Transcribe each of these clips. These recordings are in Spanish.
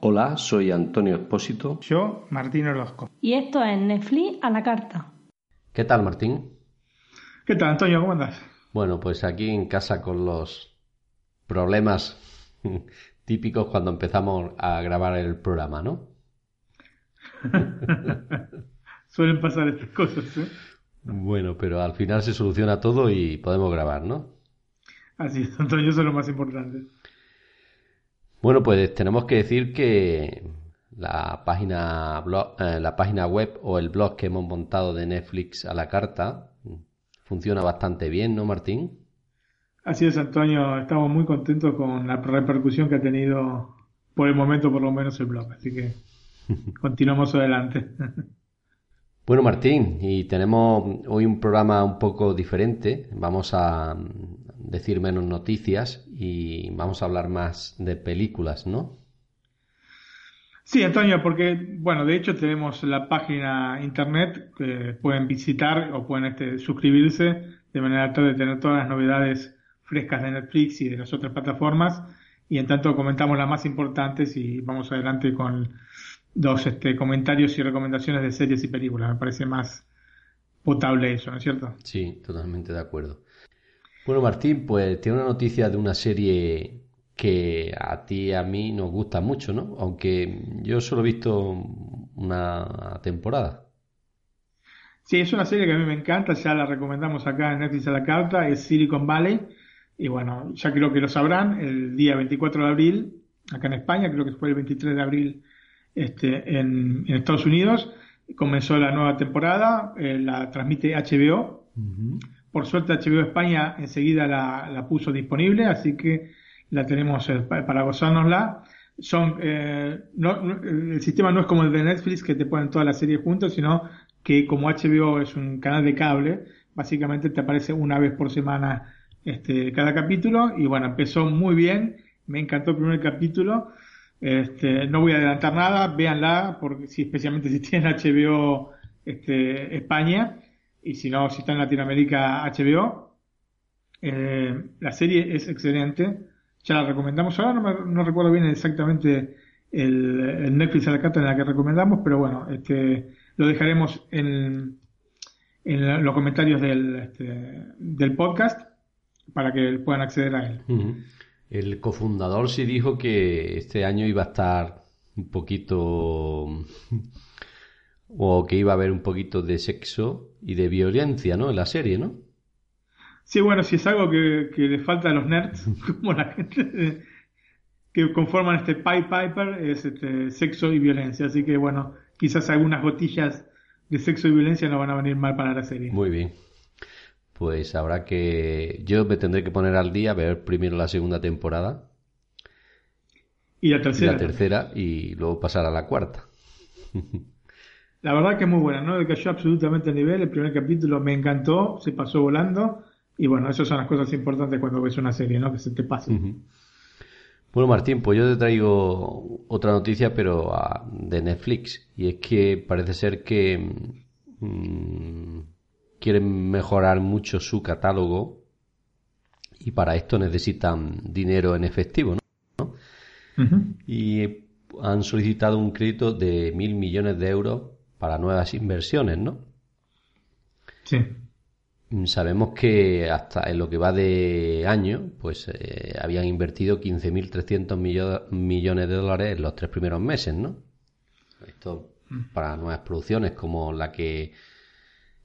Hola, soy Antonio Expósito. Yo, Martín Orozco. Y esto es Netflix a la carta. ¿Qué tal, Martín? ¿Qué tal, Antonio? ¿Cómo andas? Bueno, pues aquí en casa con los problemas típicos cuando empezamos a grabar el programa, ¿no? Suelen pasar estas cosas, ¿eh? Bueno, pero al final se soluciona todo y podemos grabar, ¿no? Así es, Antonio, eso es lo más importante. Bueno, pues tenemos que decir que la página, blog, eh, la página web o el blog que hemos montado de Netflix a la carta funciona bastante bien, ¿no, Martín? Así es, Antonio. Estamos muy contentos con la repercusión que ha tenido por el momento, por lo menos, el blog. Así que continuamos adelante. Bueno, Martín, y tenemos hoy un programa un poco diferente. Vamos a decir menos noticias y vamos a hablar más de películas, ¿no? Sí, Antonio, porque, bueno, de hecho tenemos la página internet que pueden visitar o pueden este, suscribirse de manera tal de tener todas las novedades frescas de Netflix y de las otras plataformas. Y en tanto comentamos las más importantes y vamos adelante con dos este, comentarios y recomendaciones de series y películas. Me parece más potable eso, ¿no es cierto? Sí, totalmente de acuerdo. Bueno, Martín, pues tiene una noticia de una serie que a ti y a mí nos gusta mucho, ¿no? Aunque yo solo he visto una temporada. Sí, es una serie que a mí me encanta, ya la recomendamos acá en Netflix a la carta, es Silicon Valley. Y bueno, ya creo que lo sabrán, el día 24 de abril, acá en España, creo que fue el 23 de abril este, en, Estados Unidos. Comenzó la nueva temporada, eh, la transmite HBO. Por suerte HBO España enseguida la, puso disponible, así que la tenemos eh, para gozárnosla. Son, eh, el sistema no es como el de Netflix que te ponen todas las series juntas, sino que como HBO es un canal de cable, básicamente te aparece una vez por semana este, cada capítulo y bueno, empezó muy bien, me encantó el primer capítulo este, no voy a adelantar nada, véanla, porque si, especialmente si tienen HBO este, España, y si no, si está en Latinoamérica, HBO. Eh, la serie es excelente, ya la recomendamos. Ahora no, recuerdo bien exactamente el, Netflix a la carta en la que recomendamos, pero bueno, este, lo dejaremos en, en los comentarios del, este, del podcast para que puedan acceder a él. El cofundador sí dijo que este año iba a estar un poquito o que iba a haber un poquito de sexo y de violencia, ¿no? En la serie, ¿no? Sí, bueno, si es algo que, le falta a los nerds, como la gente que conforman este Pipe Piper, es este, sexo y violencia. Así que bueno, quizás algunas gotillas de sexo y violencia no van a venir mal para la serie. Muy bien pues habrá que... Yo me tendré que poner al día, ver primero la segunda temporada. Y la tercera. Y la tercera y luego pasar a la cuarta. La verdad que es muy buena, ¿no? Cayó absolutamente a nivel. El primer capítulo me encantó, se pasó volando. Y bueno, esas son las cosas importantes cuando ves una serie, ¿no? Que se te pase. Bueno, Martín, pues yo te traigo otra noticia, pero ah, de Netflix. Y es que parece ser que mm, quieren mejorar mucho su catálogo y para esto necesitan dinero en efectivo, ¿no? Y han solicitado un crédito de mil millones de euros para nuevas inversiones, ¿no? Sí. Sabemos que hasta en lo que va de año, pues eh, habían invertido 15.300 millones de dólares en los tres primeros meses, ¿no? Esto mm. para nuevas producciones como la que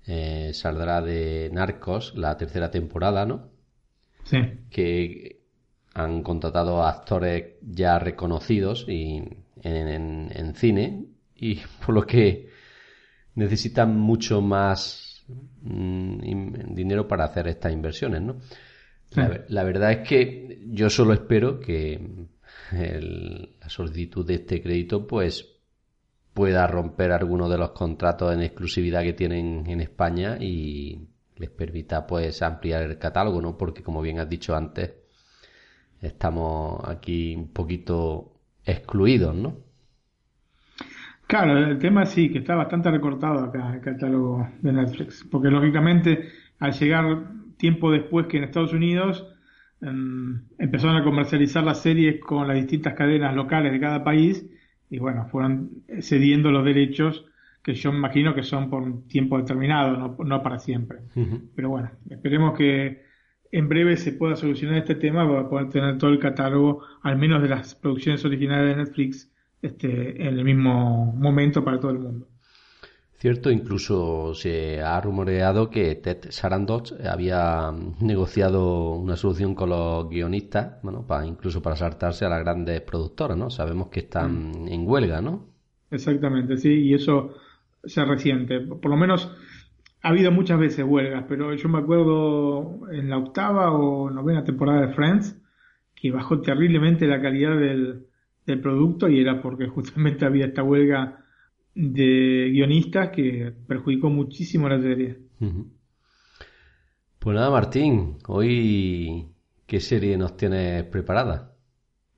eh, saldrá de Narcos la tercera temporada, ¿no? Sí. Que han contratado a actores ya reconocidos y en, cine y por lo que necesitan mucho más mm, dinero para hacer estas inversiones, ¿no? La, verdad es que yo solo espero que la solicitud de este crédito pues pueda romper alguno de los contratos en exclusividad que tienen en España y les permita pues ampliar el catálogo, ¿no? Porque como bien has dicho antes, estamos aquí un poquito excluidos, ¿no? Claro, el tema sí, que está bastante recortado acá el catálogo de Netflix, porque lógicamente al llegar tiempo después que en Estados Unidos em, empezaron a comercializar las series con las distintas cadenas locales de cada país y bueno, fueron cediendo los derechos que yo imagino que son por un tiempo determinado, no, para siempre. Pero bueno, esperemos que en breve se pueda solucionar este tema para poder tener todo el catálogo, al menos de las producciones originales de Netflix, este, en el mismo momento para todo el mundo. Cierto, incluso se ha rumoreado que Ted Sarandos había negociado una solución con los guionistas, bueno, para, incluso para saltarse a las grandes productoras, ¿no? Sabemos que están mm. en huelga, ¿no? Exactamente, sí, y eso se reciente. Por lo menos ha habido muchas veces huelgas, pero yo me acuerdo en la octava o novena temporada de Friends que bajó terriblemente la calidad del, del producto y era porque justamente había esta huelga de guionistas que perjudicó muchísimo la serie. Pues nada, Martín, hoy ¿qué serie nos tienes preparada?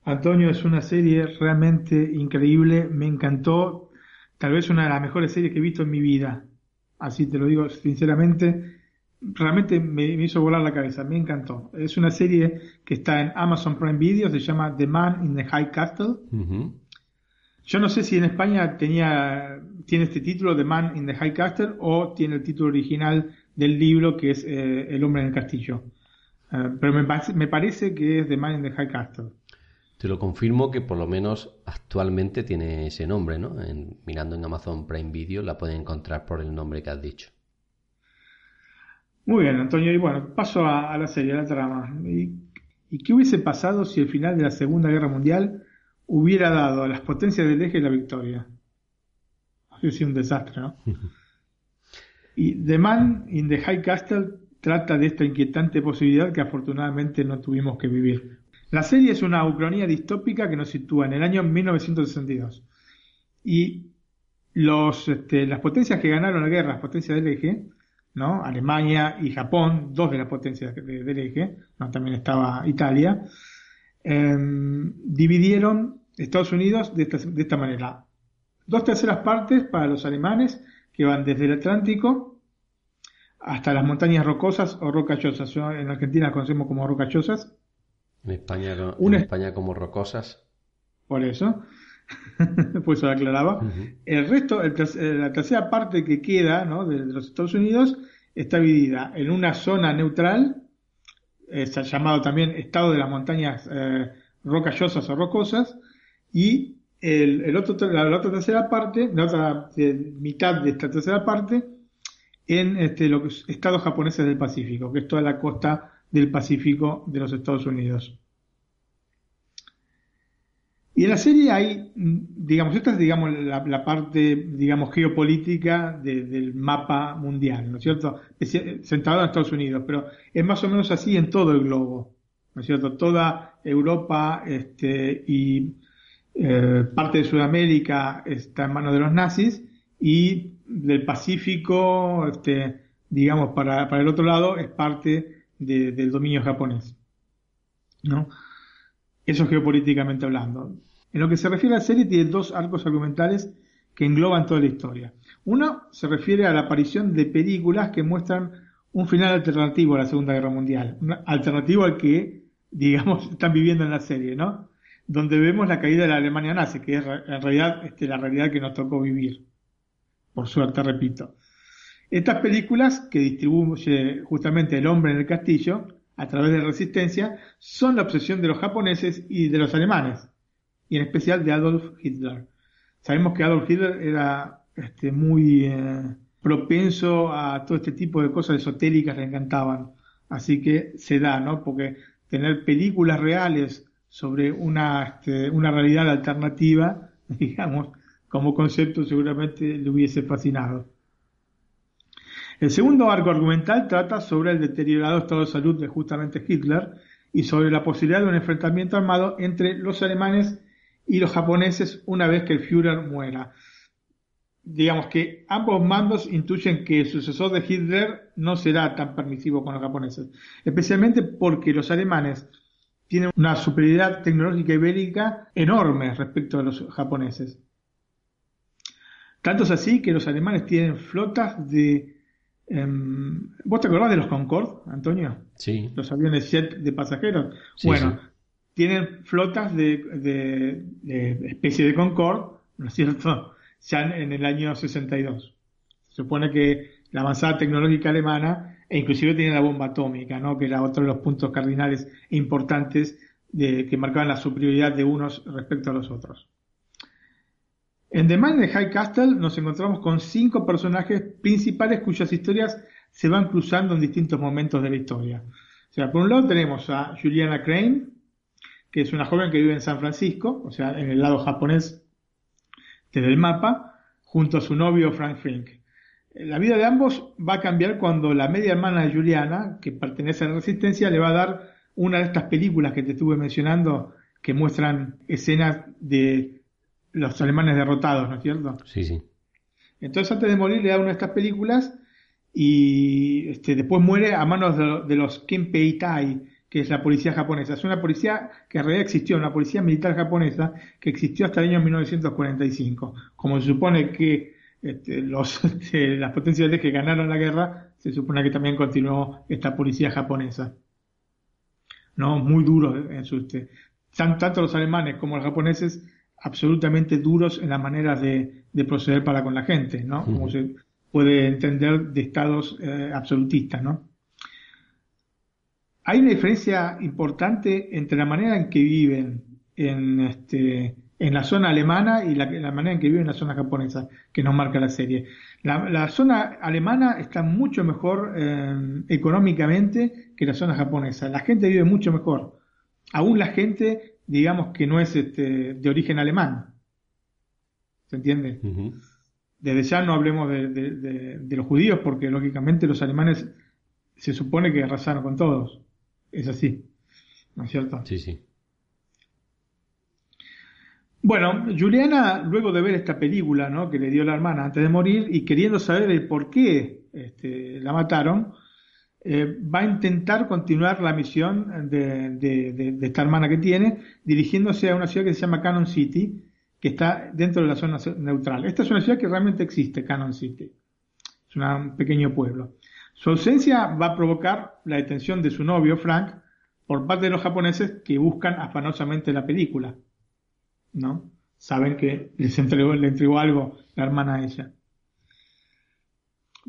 Antonio, es una serie realmente increíble, me encantó, tal vez una de las mejores series que he visto en mi vida, así te lo digo sinceramente, realmente me, hizo volar la cabeza, me encantó. Es una serie que está en Amazon Prime Video, se llama The Man in the High Castle. Yo no sé si en España tenía, tiene este título, The Man in the High Castle, o tiene el título original del libro que es eh, El hombre en el castillo. Eh, pero me, me, parece que es The Man in the High Castle. Te lo confirmo que por lo menos actualmente tiene ese nombre, ¿no? En, mirando en Amazon Prime Video la pueden encontrar por el nombre que has dicho. Muy bien, Antonio. Y bueno, paso a, la serie, a la trama. ¿Y, ¿Y, qué hubiese pasado si el final de la Segunda Guerra Mundial hubiera dado a las potencias del eje la victoria. Ha sido un desastre, ¿no? y The Man in the High Castle trata de esta inquietante posibilidad que afortunadamente no tuvimos que vivir. La serie es una ucronía distópica que nos sitúa en el año 1962. Y los, este, las potencias que ganaron la guerra, las potencias del eje, ¿no? Alemania y Japón, dos de las potencias del eje, ¿no? también estaba Italia, Em, dividieron Estados Unidos de esta, manera. Dos terceras partes para los alemanes que van desde el Atlántico hasta las montañas rocosas o rocachosas. en Argentina conocemos como rocachosas. En España, en España como rocosas. Por eso. pues lo aclaraba. El resto, la tercera parte que queda de, los Estados Unidos está dividida en una zona neutral es llamado también estado de las montañas eh, rocallosas o rocosas, y el, otro, la, otra tercera parte, la otra mitad de esta tercera parte, en este, los estados japoneses del Pacífico, que es toda la costa del Pacífico de los Estados Unidos. Y en la serie hay, digamos, esta es, digamos, la, parte, digamos, geopolítica del mapa mundial, ¿no es cierto? centrado en Estados Unidos, pero es más o menos así en todo el globo, ¿no es cierto? Toda Europa este, y eh, parte de Sudamérica está en manos de los nazis y del Pacífico, este, digamos, para, para el otro lado es parte del dominio japonés, ¿no? Eso geopolíticamente hablando. En lo que se refiere a la serie, tiene dos arcos argumentales que engloban toda la historia. Uno se refiere a la aparición de películas que muestran un final alternativo a la Segunda Guerra Mundial, un alternativo al que, digamos, están viviendo en la serie, ¿no? Donde vemos la caída de la Alemania nazi, que es en realidad este, la realidad que nos tocó vivir. Por suerte, repito. Estas películas que distribuye justamente el hombre en el castillo a través de Resistencia son la obsesión de los japoneses y de los alemanes, y en especial de Adolf Hitler. Sabemos que Adolf Hitler era este, muy eh, propenso a todo este tipo de cosas esotéricas le encantaban, así que se da, ¿no? Porque tener películas reales sobre una, este, una realidad alternativa, digamos, como concepto seguramente le hubiese fascinado. El segundo arco argumental trata sobre el deteriorado estado de salud de justamente Hitler y sobre la posibilidad de un enfrentamiento armado entre los alemanes y los japoneses una vez que el Führer muera. Digamos que ambos mandos intuyen que el sucesor de Hitler no será tan permisivo con los japoneses, especialmente porque los alemanes tienen una superioridad tecnológica y bélica enorme respecto a los japoneses. Tanto es así que los alemanes tienen flotas de... em, ¿Vos te acordás de los Concorde, Antonio? Sí. Los aviones jet de pasajeros. Sí, bueno, sí. tienen flotas de, de, de especie de Concorde, ¿no es cierto? Ya en, el año 62. Se supone que la avanzada tecnológica alemana, e inclusive tiene la bomba atómica, ¿no? Que era otro de los puntos cardinales importantes de, que marcaban la superioridad de unos respecto a los otros. En The Man High Castle nos encontramos con cinco personajes principales cuyas historias se van cruzando en distintos momentos de la historia. O sea, por un lado tenemos a Juliana Crane, que es una joven que vive en San Francisco, o sea, en el lado japonés del mapa, junto a su novio Frank Fink. La vida de ambos va a cambiar cuando la media hermana de Juliana, que pertenece a la Resistencia, le va a dar una de estas películas que te estuve mencionando, que muestran escenas de los alemanes derrotados, ¿no es cierto? Sí, sí. Entonces antes de morir le da una de estas películas y este, después muere a manos de, de los Kenpeitai, que es la policía japonesa. Es una policía que en realidad existió, una policía militar japonesa que existió hasta el año 1945. Como se supone que este, los, este, las potencias que ganaron la guerra, se supone que también continuó esta policía japonesa. No, muy duro en su, este, tan- tanto los alemanes como los japoneses absolutamente duros en las maneras de, de proceder para con la gente, ¿no? Como se puede entender de estados eh, absolutistas, ¿no? Hay una diferencia importante entre la manera en que viven en, este, en la zona alemana y la, la manera en que viven en la zona japonesa, que nos marca la serie. La, la zona alemana está mucho mejor eh, económicamente que la zona japonesa. La gente vive mucho mejor. Aún la gente, digamos que no es este, de origen alemán. ¿Se entiende? Desde ya no hablemos de, de- de- de los judíos, porque lógicamente los alemanes se supone que arrasaron con todos. Es así, ¿no es cierto? Sí, sí. Bueno, Juliana, luego de ver esta película ¿no? que le dio la hermana antes de morir y queriendo saber el por qué este, la mataron, eh, va a intentar continuar la misión de, esta hermana que tiene, dirigiéndose a una ciudad que se llama Cannon City, que está dentro de la zona neutral. Esta es una ciudad que realmente existe, Cannon City. Es un pequeño pueblo. Su ausencia va a provocar la detención de su novio, Frank, por parte de los japoneses que buscan afanosamente la película. ¿No? Saben que les entregó, le entregó algo la hermana a ella.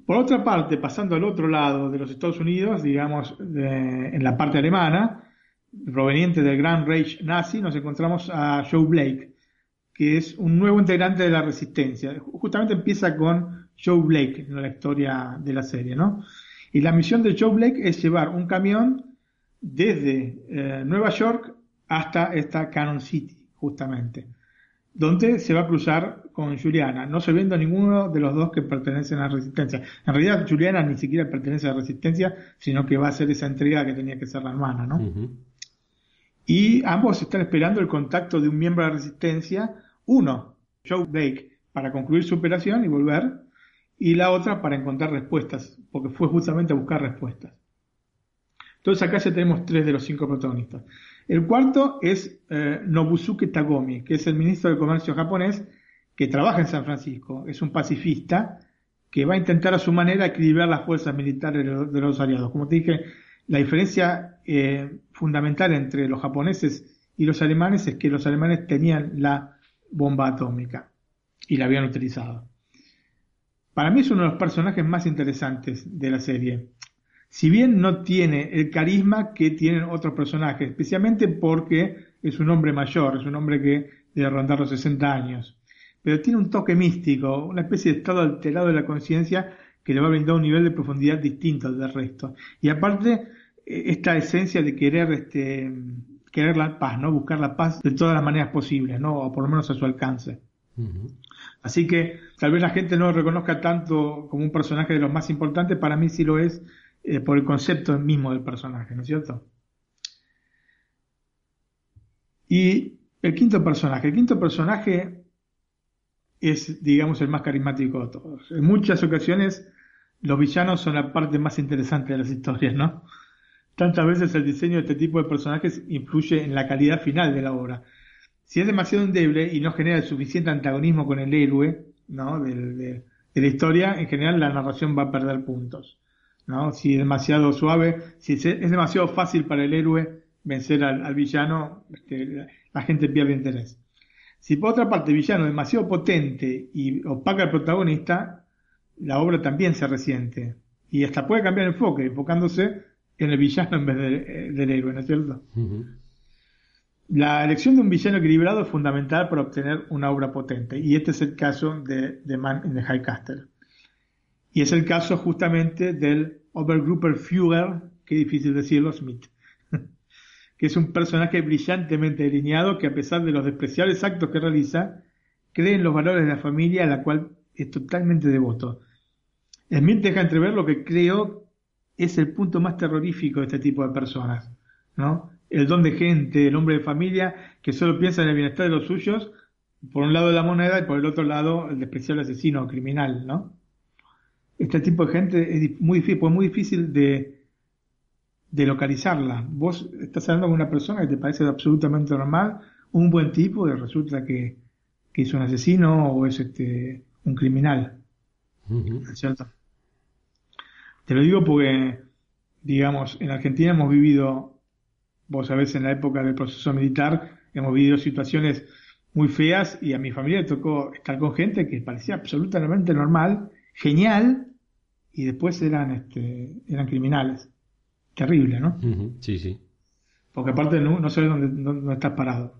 Por otra parte, pasando al otro lado de los Estados Unidos, digamos, de- en la parte alemana, proveniente del Gran Reich nazi, nos encontramos a Joe Blake, que es un nuevo integrante de la resistencia. Justamente empieza con Joe Blake en la historia de la serie, ¿no? Y la misión de Joe Blake es llevar un camión desde eh, Nueva York hasta esta Cannon City, justamente, donde se va a cruzar con Juliana, no se viendo ninguno de los dos que pertenecen a la Resistencia. En realidad, Juliana ni siquiera pertenece a la Resistencia, sino que va a ser esa entrega que tenía que ser la hermana, ¿no? Y ambos están esperando el contacto de un miembro de la resistencia, uno, Joe Blake, para concluir su operación y volver, y la otra para encontrar respuestas, porque fue justamente a buscar respuestas. Entonces acá ya tenemos tres de los cinco protagonistas. El cuarto es eh, Nobusuke Tagomi, que es el ministro de Comercio japonés que trabaja en San Francisco. Es un pacifista que va a intentar a su manera equilibrar las fuerzas militares de los, aliados. Como te dije, la diferencia eh, fundamental entre los japoneses y los alemanes es que los alemanes tenían la bomba atómica y la habían utilizado. Para mí es uno de los personajes más interesantes de la serie. Si bien no tiene el carisma que tienen otros personajes, especialmente porque es un hombre mayor, es un hombre que debe rondar los 60 años, pero tiene un toque místico, una especie de estado alterado de la conciencia que le va a brindar un nivel de profundidad distinto al del resto. Y aparte, eh, esta esencia de querer, este, querer la paz, ¿no? Buscar la paz de todas las maneras posibles, ¿no? O por lo menos a su alcance. Así que tal vez la gente no lo reconozca tanto como un personaje de los más importantes, para mí sí lo es eh, por el concepto mismo del personaje, ¿no es cierto? Y el quinto personaje, el quinto personaje es, digamos, el más carismático de todos. En muchas ocasiones los villanos son la parte más interesante de las historias, ¿no? Tantas veces el diseño de este tipo de personajes influye en la calidad final de la obra. Si es demasiado endeble y no genera el suficiente antagonismo con el héroe, ¿no? de, la historia, en general la narración va a perder puntos. ¿No? Si es demasiado suave, si es, demasiado fácil para el héroe vencer al, villano, este, la, gente pierde interés. Si por otra parte el villano es demasiado potente y opaca al protagonista, la obra también se resiente. Y hasta puede cambiar el enfoque, enfocándose en el villano en vez eh, del héroe, ¿no es cierto? La elección de un villano equilibrado es fundamental para obtener una obra potente, y este es el caso de The Man in the High Castle. Y es el caso justamente del Obergrupper Führer, qué difícil decirlo, Smith, que es un personaje brillantemente delineado que a pesar de los despreciables actos que realiza, cree en los valores de la familia a la cual es totalmente devoto. Smith deja entrever lo que creo es el punto más terrorífico de este tipo de personas, ¿no? El don de gente, el hombre de familia que solo piensa en el bienestar de los suyos, por un lado la moneda y por el otro lado el despreciable asesino o criminal, ¿no? Este tipo de gente es muy difícil, pues muy difícil de, de localizarla. Vos estás hablando con una persona que te parece absolutamente normal, un buen tipo, y resulta que, que es un asesino o es este un criminal. ¿Cierto? Te lo digo porque, digamos, en Argentina hemos vivido, vos sabés, en la época del proceso militar, hemos vivido situaciones muy feas y a mi familia le tocó estar con gente que parecía absolutamente normal, genial, y después eran, este, eran criminales. Terrible, ¿no? Sí, sí. Porque aparte no, no sabes dónde, dónde, estás parado.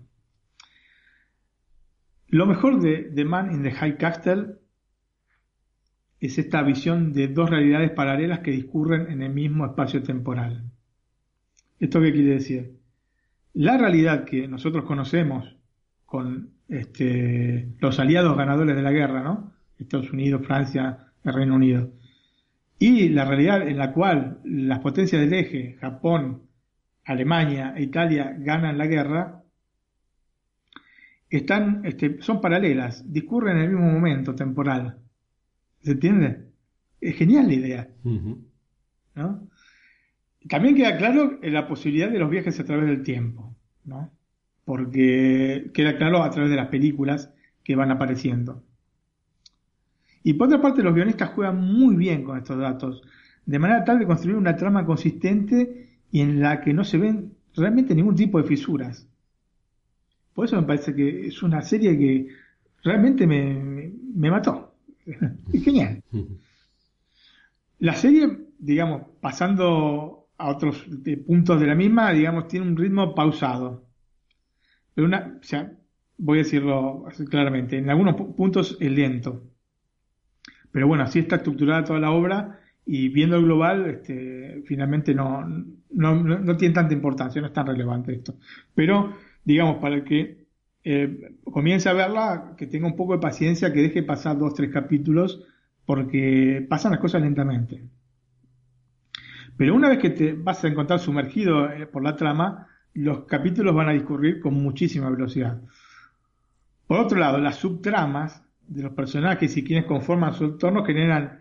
Lo mejor de The Man in the High Castle es esta visión de dos realidades paralelas que discurren en el mismo espacio temporal. ¿Esto qué quiere decir? La realidad que nosotros conocemos con este, los aliados ganadores de la guerra, ¿no? Estados Unidos, Francia, el Reino Unido, y la realidad en la cual las potencias del eje, Japón, Alemania e Italia ganan la guerra, están, este, son paralelas, discurren en el mismo momento temporal. ¿Se entiende? Es genial la idea. ¿no? También queda claro la posibilidad de los viajes a través del tiempo, ¿no? Porque queda claro a través de las películas que van apareciendo. Y por otra parte, los guionistas juegan muy bien con estos datos, de manera tal de construir una trama consistente y en la que no se ven realmente ningún tipo de fisuras. Por eso me parece que es una serie que realmente me mató. Genial. La serie, digamos, pasando a otros puntos de la misma, digamos, tiene un ritmo pausado. Pero una, o sea, voy a decirlo claramente, en algunos puntos es lento. Pero bueno, así está estructurada toda la obra y viendo el global, este, finalmente no, no, no, tiene tanta importancia, no es tan relevante esto. Pero, digamos, para el que eh, comience a verla, que tenga un poco de paciencia, que deje pasar dos, tres capítulos, porque pasan las cosas lentamente. Pero una vez que te vas a encontrar sumergido eh, por la trama, los capítulos van a discurrir con muchísima velocidad. Por otro lado, las subtramas de los personajes y quienes conforman su entorno generan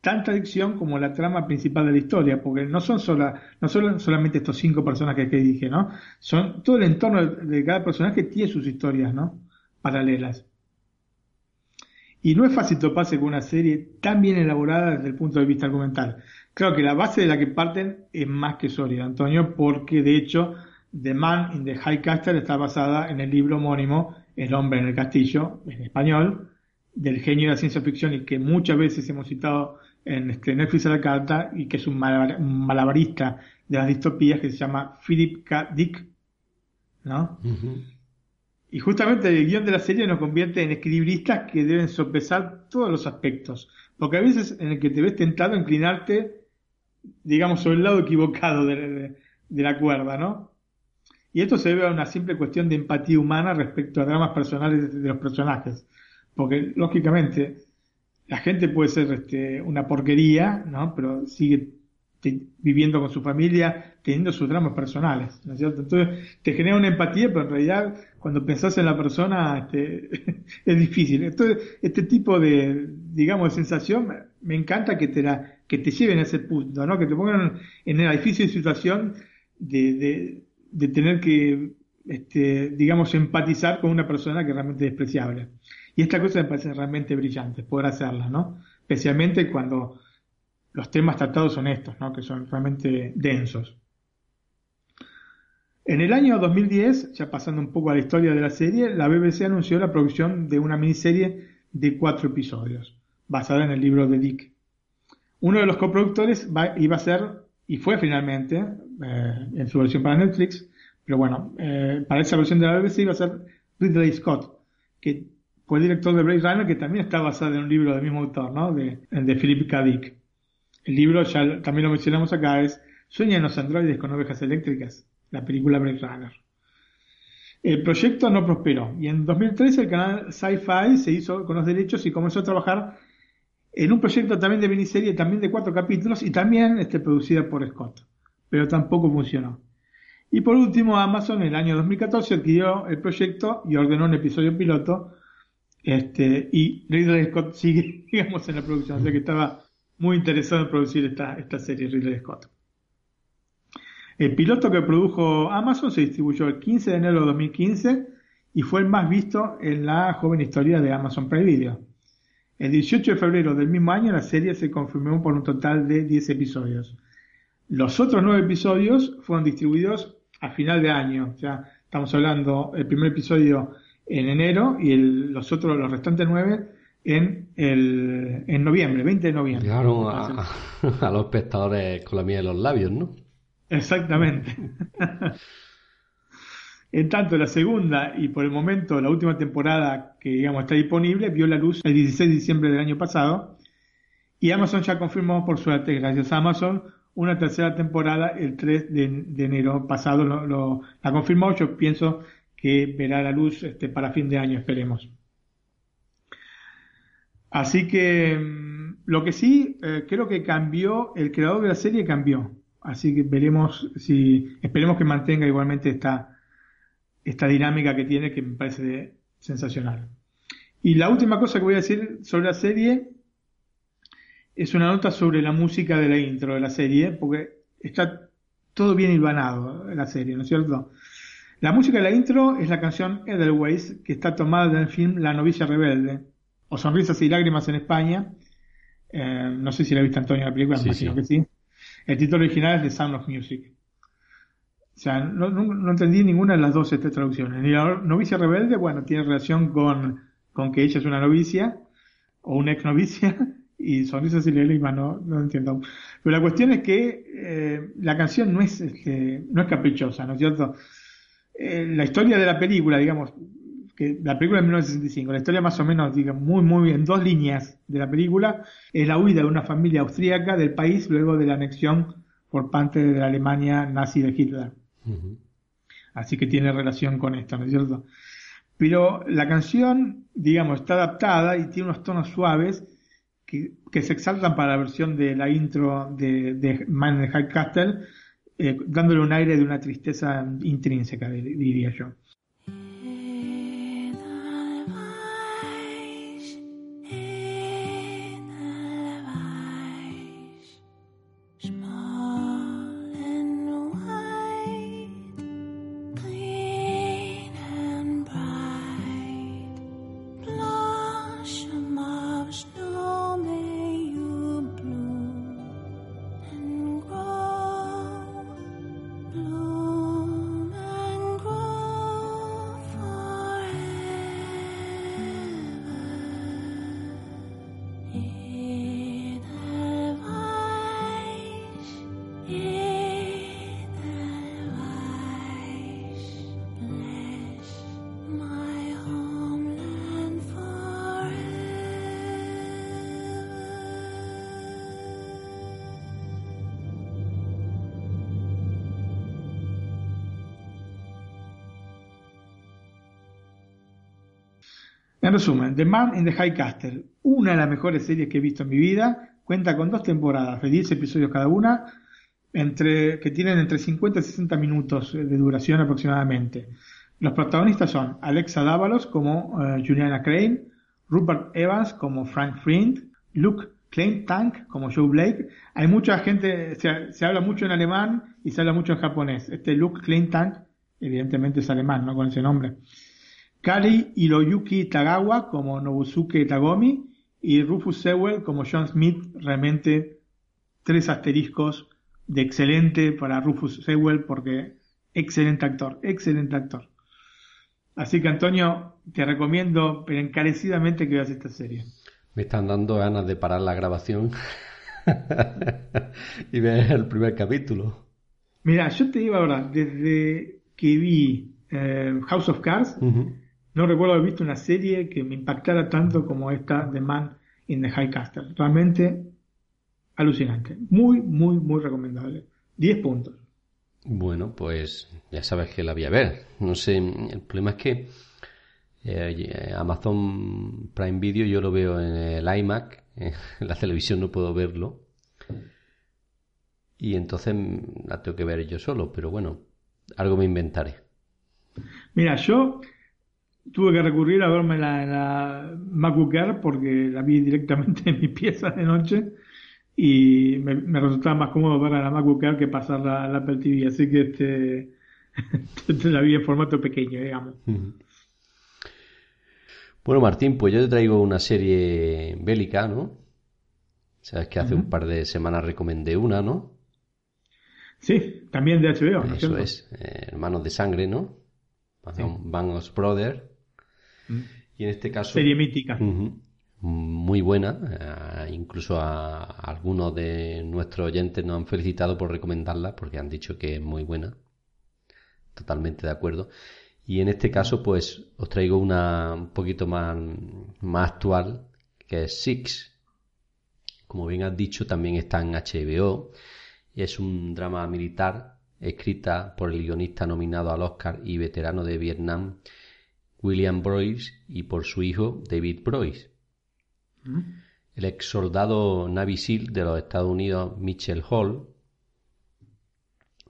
tanta adicción como la trama principal de la historia, porque no son, sola, no son solamente estos cinco personajes que dije, ¿no? Son todo el entorno de cada personaje tiene sus historias, ¿no? Paralelas. Y no es fácil toparse con una serie tan bien elaborada desde el punto de vista argumental. Creo que la base de la que parten es más que sólida, Antonio, porque de hecho The Man in the High Castle está basada en el libro homónimo El hombre en el castillo, en español, del genio de la ciencia ficción y que muchas veces hemos citado en este Netflix a la carta y que es un, malabarista de las distopías que se llama Philip K. Dick, ¿no? Y justamente el guion de la serie nos convierte en equilibristas que deben sopesar todos los aspectos, porque a veces en el que te ves tentado a inclinarte, digamos, sobre el lado equivocado de, de la cuerda, ¿no? Y esto se debe a una simple cuestión de empatía humana respecto a dramas personales de los personajes, porque lógicamente la gente puede ser este, una porquería, ¿no? Pero sigue viviendo con su familia, teniendo sus dramas personales, ¿no es cierto? Entonces te genera una empatía, pero en realidad cuando pensás en la persona este, es difícil. Entonces este tipo de, digamos, de sensación me encanta que te la, que te lleven a ese punto, ¿no? Que te pongan en la difícil situación de, de, de tener que, este, digamos, empatizar con una persona que realmente es despreciable. Y esta cosa me parece realmente brillante, poder hacerla, ¿no? Especialmente cuando los temas tratados son estos, ¿no? Que son realmente densos. En el año 2010, ya pasando un poco a la historia de la serie, la BBC anunció la producción de una miniserie de cuatro episodios, basada en el libro de Dick. Uno de los coproductores iba a ser, y fue finalmente, eh, en su versión para Netflix, pero bueno, eh, para esa versión de la BBC iba a ser Ridley Scott, que fue director de Blade Runner, que también está basado en un libro del mismo autor, ¿no? De, de Philip K. Dick. El libro, ya también lo mencionamos acá, es Sueñan los androides con ovejas eléctricas, la película Blade Runner. El proyecto no prosperó y en 2013 el canal Sci-Fi se hizo con los derechos y comenzó a trabajar en un proyecto también de miniserie, también de cuatro capítulos y también este, producida por Scott, pero tampoco funcionó. Y por último, Amazon en el año 2014 adquirió el proyecto y ordenó un episodio piloto. Este, y Ridley Scott sigue, digamos, en la producción, o sea que estaba muy interesado en producir esta, esta serie, Ridley Scott. El piloto que produjo Amazon se distribuyó el 15 de enero de 2015 y fue el más visto en la joven historia de Amazon Prime Video. El 18 de febrero del mismo año la serie se confirmó por un total de 10 episodios. Los otros 9 episodios fueron distribuidos a final de año, o sea, estamos hablando el primer episodio en enero y los otros, los restantes 9 en, el, en noviembre, 20 de noviembre. Llegaron a, a los espectadores con la miel de los labios, ¿no? Exactamente. en tanto, la segunda y por el momento la última temporada que digamos está disponible vio la luz el 16 de diciembre del año pasado y Amazon ya confirmó por suerte, gracias a Amazon, una tercera temporada el 3 de, enero pasado. Lo, la confirmó, yo pienso que verá la luz este, para fin de año, esperemos. Así que mm, lo que sí, eh, creo que cambió, el creador de la serie cambió. Así que veremos si, esperemos que mantenga igualmente esta, esta dinámica que tiene, que me parece sensacional. Y la última cosa que voy a decir sobre la serie es una nota sobre la música de la intro de la serie, porque está todo bien hilvanado la serie, ¿no es cierto? La música de la intro es la canción Edelweiss, que está tomada del film La novicia rebelde, o Sonrisas y lágrimas en España. Eh, no sé si la viste Antonio la película, me imagino que sí. El título original es The Sound of Music. O sea, no, entendí ninguna de las dos estas traducciones. Ni la novicia rebelde, bueno, tiene relación con, con que ella es una novicia o una ex novicia y sonrisas y lágrimas no, no entiendo. Pero la cuestión es que eh, la canción no es, este, no es caprichosa, ¿no es cierto? La historia de la película, digamos, que la película de 1965, la historia más o menos, digamos, muy, muy en dos líneas de la película, es la huida de una familia austríaca del país luego de la anexión por parte de la Alemania nazi de Hitler. Así que tiene relación con esto, ¿no es cierto? Pero la canción, digamos, está adaptada y tiene unos tonos suaves que, se exaltan para la versión de la intro de, de Man in the High Castle, eh, dándole un aire de una tristeza intrínseca, diría yo. Resumen, The Man in the High Castle, una de las mejores series que he visto en mi vida, cuenta con dos temporadas de 10 episodios cada una, entre, que tienen entre 50 y 60 minutos de duración aproximadamente. Los protagonistas son Alexa Davalos como eh, Juliana Crane, Rupert Evans como Frank Friend, Luke Tank como Joe Blake. Hay mucha gente, se, habla mucho en alemán y se habla mucho en japonés. Este Luke Tank, evidentemente es alemán, ¿no? Con ese nombre. Kari Hiroyuki Tagawa como Nobusuke Tagomi y Rufus Sewell como John Smith, realmente tres asteriscos de excelente para Rufus Sewell porque excelente actor, excelente actor. Así que Antonio, te recomiendo pero encarecidamente que veas esta serie. Me están dando ganas de parar la grabación y ver el primer capítulo. Mira, yo te digo ahora, desde que vi eh, House of Cards, no recuerdo haber visto una serie que me impactara tanto como esta de Man in the High Castle. Realmente alucinante. Muy, muy, muy recomendable. 10 puntos. Bueno, pues ya sabes que la voy a ver. No sé, el problema es que eh, Amazon Prime Video yo lo veo en el iMac, en la televisión no puedo verlo. Y entonces la tengo que ver yo solo, pero bueno, algo me inventaré. Mira, yo tuve que recurrir a verme la, la MacBook Air porque la vi directamente en mi pieza de noche y me, resultaba más cómodo verla en la MacBook Air que pasarla a la Apple TV, así que este, la vi en formato pequeño, digamos. Bueno, Martín, pues yo te traigo una serie bélica, ¿no? Sabes que hace un par de semanas recomendé una, ¿no? Sí, también de HBO. Eso es, eh, Hermanos de Sangre, ¿no? Bang of Brothers. Y en este caso... Serie mítica. muy buena. Eh, incluso a, algunos de nuestros oyentes nos han felicitado por recomendarla porque han dicho que es muy buena. Totalmente de acuerdo. Y en este caso, pues os traigo una un poquito más, más actual, que es Six. Como bien has dicho, también está en HBO. Y es un drama militar escrita por el guionista nominado al Oscar y veterano de Vietnam William Broyce y por su hijo David Broyce. Mm. El ex soldado Navy SEAL de los Estados Unidos Mitchell Hall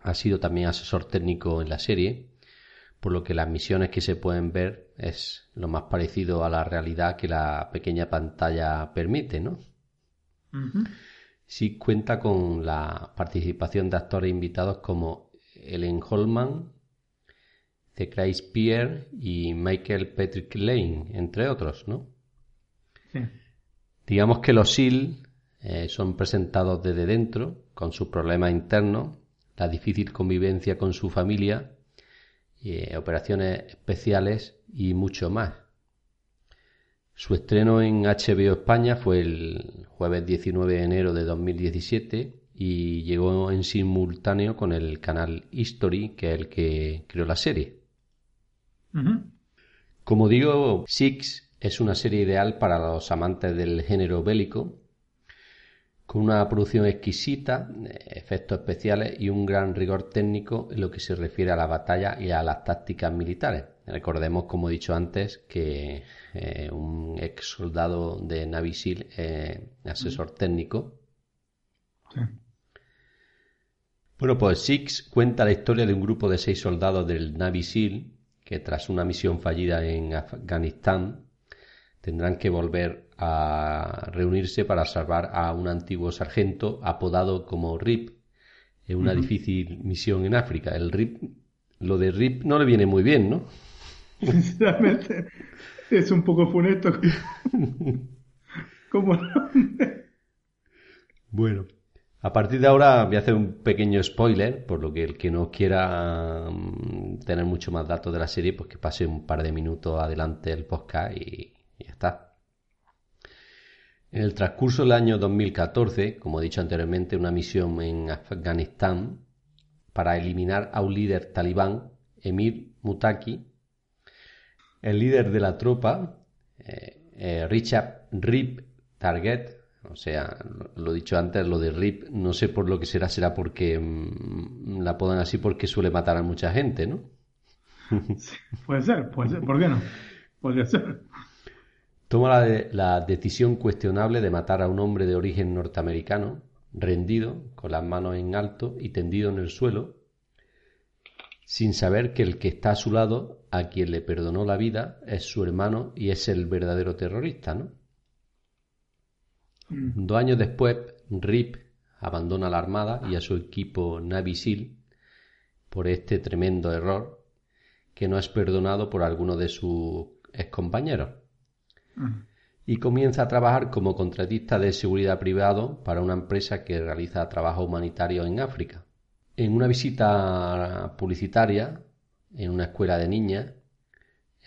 ha sido también asesor técnico en la serie, por lo que las misiones que se pueden ver es lo más parecido a la realidad que la pequeña pantalla permite, ¿no? Sí cuenta con la participación de actores invitados como Ellen Holman, de Chris Pierre y Michael Patrick Lane, entre otros, ¿no? Digamos que los SEAL eh, son presentados desde dentro, con sus problemas internos, la difícil convivencia con su familia, eh, operaciones especiales y mucho más. Su estreno en HBO España fue el jueves 19 de enero de 2017 y llegó en simultáneo con el canal History, que es el que creó la serie. Como digo, Six es una serie ideal para los amantes del género bélico, con una producción exquisita, efectos especiales y un gran rigor técnico en lo que se refiere a la batalla y a las tácticas militares. Recordemos, como he dicho antes, que eh, un ex soldado de Navy SEAL es asesor técnico. Bueno, pues Six cuenta la historia de un grupo de seis soldados del Navy SEAL que tras una misión fallida en Afganistán tendrán que volver a reunirse para salvar a un antiguo sargento apodado como Rip en una difícil misión en África. El Rip, lo de Rip no le viene muy bien, ¿no? Sinceramente, es un poco funesto. ¿Cómo Bueno, a partir de ahora voy a hacer un pequeño spoiler, por lo que el que no quiera mm, tener mucho más datos de la serie, pues que pase un par de minutos adelante el podcast y, ya está. En el transcurso del año 2014, como he dicho anteriormente, una misión en Afganistán para eliminar a un líder talibán, Emir Mutaki, el líder de la tropa, eh, eh, Richard Rip Target, o sea, lo dicho antes, lo de RIP, no sé por lo que será, será porque mm, la podan así porque suele matar a mucha gente, ¿no? puede ser, puede ser, ¿por qué no? Podría ser. Toma la, la, decisión cuestionable de matar a un hombre de origen norteamericano, rendido, con las manos en alto y tendido en el suelo, sin saber que el que está a su lado, a quien le perdonó la vida, es su hermano y es el verdadero terrorista, ¿no? Mm. Dos años después, Rip abandona la Armada y a su equipo Navy SEAL por este tremendo error que no es perdonado por alguno de sus excompañeros. Y comienza a trabajar como contratista de seguridad privado para una empresa que realiza trabajo humanitario en África. En una visita publicitaria en una escuela de niñas,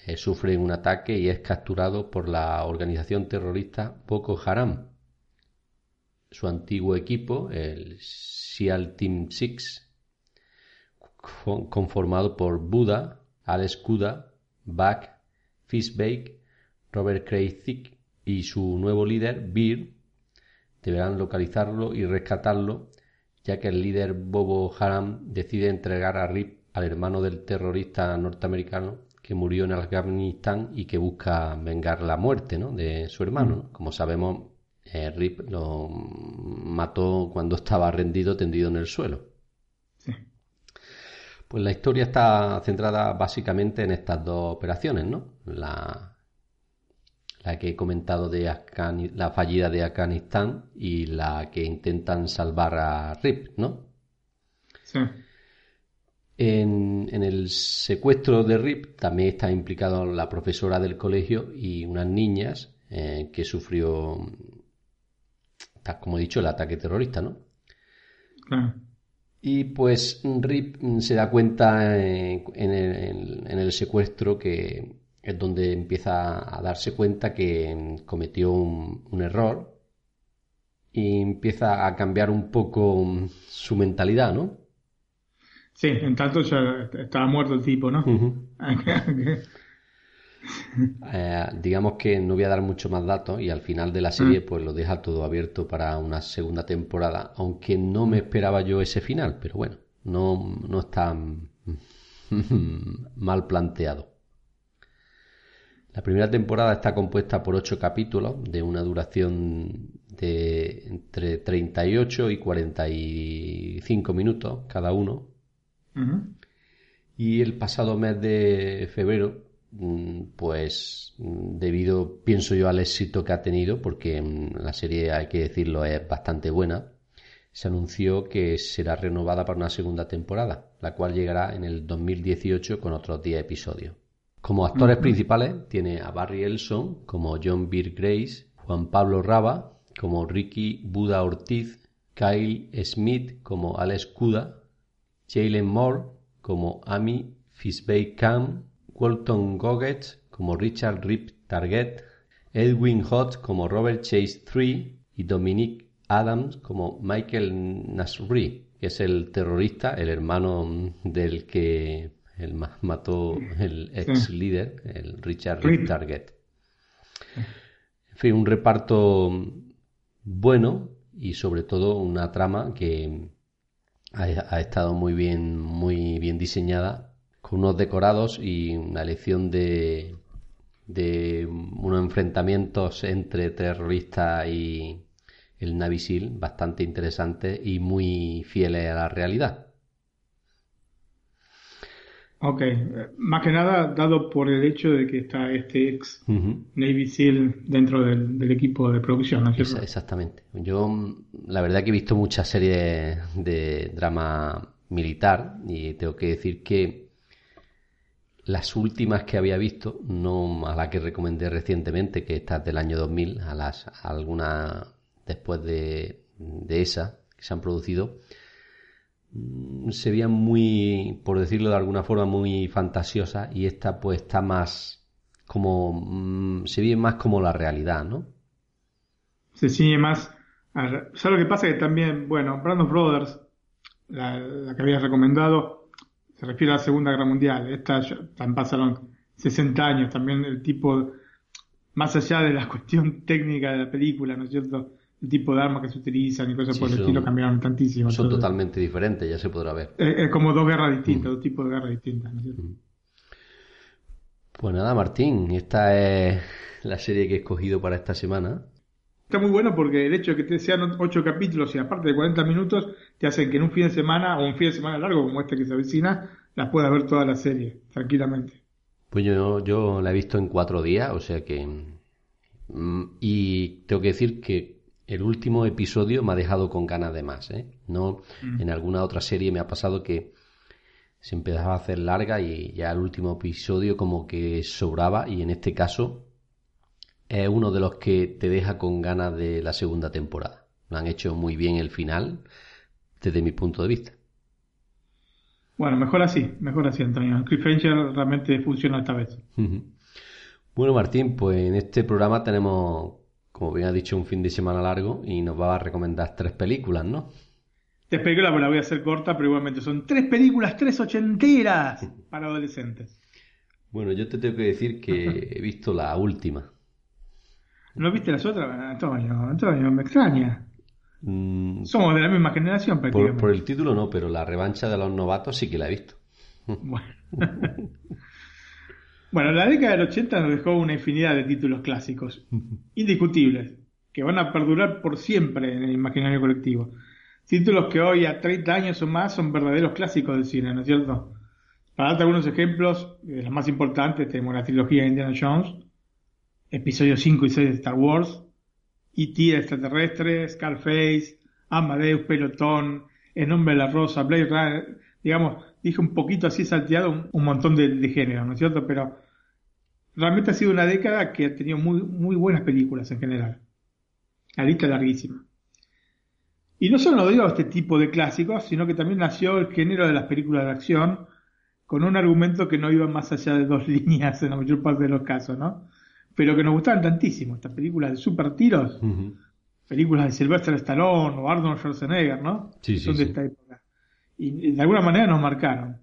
eh, sufre un ataque y es capturado por la organización terrorista Boko Haram. Su antiguo equipo, el SEAL Team 6, conformado por Buda, Alex Kuda, Buck, Fishbake, Robert Craig y su nuevo líder, Beer, deberán localizarlo y rescatarlo, ya que el líder Bobo Haram decide entregar a Rip al hermano del terrorista norteamericano que murió en Afganistán y que busca vengar la muerte de su hermano. Como sabemos, eh, Rip lo mató cuando estaba rendido, tendido en el suelo. Pues la historia está centrada básicamente en estas dos operaciones, ¿no? La, la que he comentado de la fallida de Afganistán y la que intentan salvar a Rip, ¿no? Sí. En, el secuestro de Rip también está implicado la profesora del colegio y unas niñas eh, que sufrió, como he dicho, el ataque terrorista, ¿no? Y pues Rip se da cuenta eh, en, el, secuestro que es donde empieza a darse cuenta que cometió un, un error y empieza a cambiar un poco su mentalidad, ¿no? Sí, en tanto ya estaba muerto el tipo, ¿no? Eh, digamos que no voy a dar mucho más datos y al final de la serie mm. pues lo deja todo abierto para una segunda temporada, aunque no me esperaba yo ese final, pero bueno, no, no está mal planteado. La primera temporada está compuesta por ocho capítulos de una duración de entre 38 y 45 minutos cada uno y el pasado mes de febrero, pues mm, debido, pienso yo, al éxito que ha tenido, porque mm, la serie, hay que decirlo, es bastante buena, se anunció que será renovada para una segunda temporada, la cual llegará en el 2018 con otros 10 episodios. Como actores principales tiene a Barry Elson como John Beer Grace, Juan Pablo Raba como Ricky Buda Ortiz, Kyle Smith como Alex Kuda, Jalen Moore como Amy Fisbey Cam, Walton Goggett como Richard Rip Target, Edwin Hodge como Robert Chase III y Dominic Adams como Michael Nasri, que es el terrorista, el hermano del que el mató el ex líder, el Richard Rip Target. En fin, un reparto bueno y sobre todo una trama que ha, estado muy bien, muy bien diseñada, con unos decorados y una elección de, de unos enfrentamientos entre terroristas y el Navisil bastante interesantes y muy fieles a la realidad. Ok, más que nada dado por el hecho de que está este ex Navy SEAL dentro del, equipo de producción, ¿no exactamente. Yo la verdad que he visto muchas series de drama militar y tengo que decir que las últimas que había visto, no a la que recomendé recientemente, que está del año 2000, a las algunas después de, de esa que se han producido, Mm, se veían muy, por decirlo de alguna forma, muy fantasiosa y esta pues está más como, mm, se ve más como la realidad, ¿no? Se sigue más, ¿sabes lo que pasa? Que también, bueno, Brandon Brothers, la, que habías recomendado, se refiere a la Segunda Guerra Mundial, esta también pasaron 60 años, también el tipo, más allá de la cuestión técnica de la película, ¿no es cierto? el tipo de armas que se utilizan y cosas por el estilo cambiaron tantísimo. Son totalmente diferentes, ya se podrá ver. Es, como dos guerras distintas, dos tipos de guerras distintas, ¿no es cierto? Pues nada, Martín, esta es la serie que he escogido para esta semana. Está muy bueno porque el hecho de que te sean ocho capítulos y aparte de 40 minutos te hacen que en un fin de semana o un fin de semana largo como este que se avecina, las puedas ver toda la serie tranquilamente. Pues yo, yo la he visto en cuatro días, o sea que... Mm, y tengo que decir que el último episodio me ha dejado con ganas de más. ¿eh? No, mm. en alguna otra serie me ha pasado que se empezaba a hacer larga y ya el último episodio como que sobraba y en este caso es uno de los que te deja con ganas de la segunda temporada. Lo han hecho muy bien el final desde mi punto de vista. Bueno, mejor así, mejor así, Antonio. Cliffhanger realmente funciona esta vez. Bueno, Martín, pues en este programa tenemos, como bien ha dicho, un fin de semana largo y nos va a recomendar tres películas, ¿no? Tres películas, pero la voy a hacer corta, pero igualmente son tres películas, tres ochenteras para adolescentes. Bueno, yo te tengo que decir que he visto la última. ¿No viste las otras? Antonio, Antonio, me extraña. Mm, Somos de la misma generación, por, por el título no, pero la revancha de los novatos sí que la he visto. Bueno. bueno, la década del 80 nos dejó una infinidad de títulos clásicos, indiscutibles, que van a perdurar por siempre en el imaginario colectivo. Títulos que hoy, a 30 años o más, son verdaderos clásicos del cine, ¿no es cierto? Para darte algunos ejemplos, de los más importantes, tenemos la trilogía de Indiana Jones, episodios 5 y 6 de Star Wars, E.T. el extraterrestre, Scarface, Amadeus, Pelotón, El nombre de la rosa, Blade Runner, digamos, dije un poquito así salteado un, montón de, de géneros, ¿no es cierto? Pero realmente ha sido una década que ha tenido muy, muy buenas películas en general. La lista larguísima. Y no solo dio este tipo de clásicos, sino que también nació el género de las películas de acción, con un argumento que no iba más allá de dos líneas en la mayor parte de los casos, ¿no? Pero que nos gustaban tantísimo, estas películas de super tiros, películas de Sylvester Stallone o Arnold Schwarzenegger, ¿no? Sí, sí, Son de sí. esta época. Y de alguna manera nos marcaron.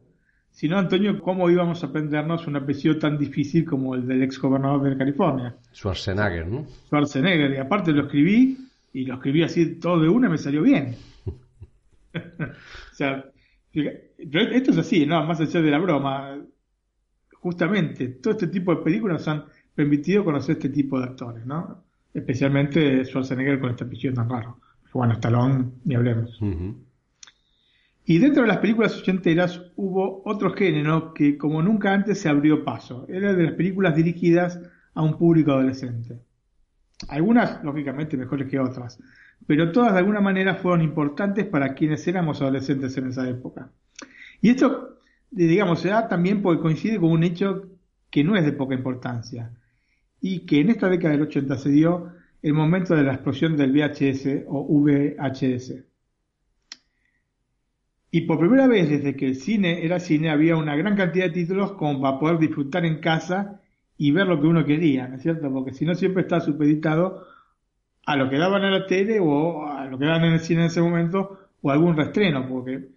Si no, Antonio, ¿cómo íbamos a aprendernos un apellido tan difícil como el del ex gobernador de California? Schwarzenegger, ¿no? Schwarzenegger. Y aparte lo escribí, y lo escribí así todo de una y me salió bien. o sea, pero esto es así, ¿no? Más allá de la broma. Justamente, todo este tipo de películas han permitido conocer este tipo de actores, ¿no? Especialmente Schwarzenegger con este apellido tan raro. Bueno, Stallone, ni hablemos. Y dentro de las películas ochenteras hubo otro género que como nunca antes se abrió paso. Era de las películas dirigidas a un público adolescente. Algunas, lógicamente, mejores que otras. Pero todas de alguna manera fueron importantes para quienes éramos adolescentes en esa época. Y esto, digamos, se da también porque coincide con un hecho que no es de poca importancia. Y que en esta década del 80 se dio el momento de la explosión del VHS o VHS. Y por primera vez desde que el cine era cine había una gran cantidad de títulos como para poder disfrutar en casa y ver lo que uno quería, ¿no es cierto? Porque si no siempre está supeditado a lo que daban en la tele o a lo que daban en el cine en ese momento o algún reestreno, porque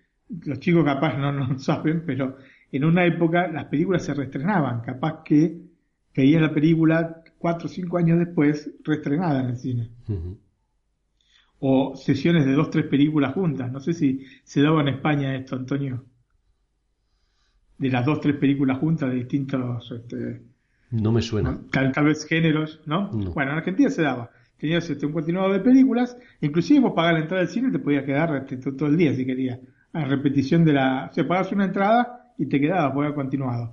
los chicos capaz no, no saben, pero en una época las películas se reestrenaban, capaz que veías la película cuatro o cinco años después reestrenada en el cine o sesiones de dos tres películas juntas. No sé si se daba en España esto, Antonio. De las dos tres películas juntas de distintos, este, No me suena. tal, tal vez géneros, ¿no? No. Bueno, en Argentina se daba. Tenías este, un continuado de películas, inclusive vos pagabas la entrada del cine y te podías quedar este, to- todo el día si querías. A repetición de la... O sea, pagabas una entrada y te quedabas, podías continuado.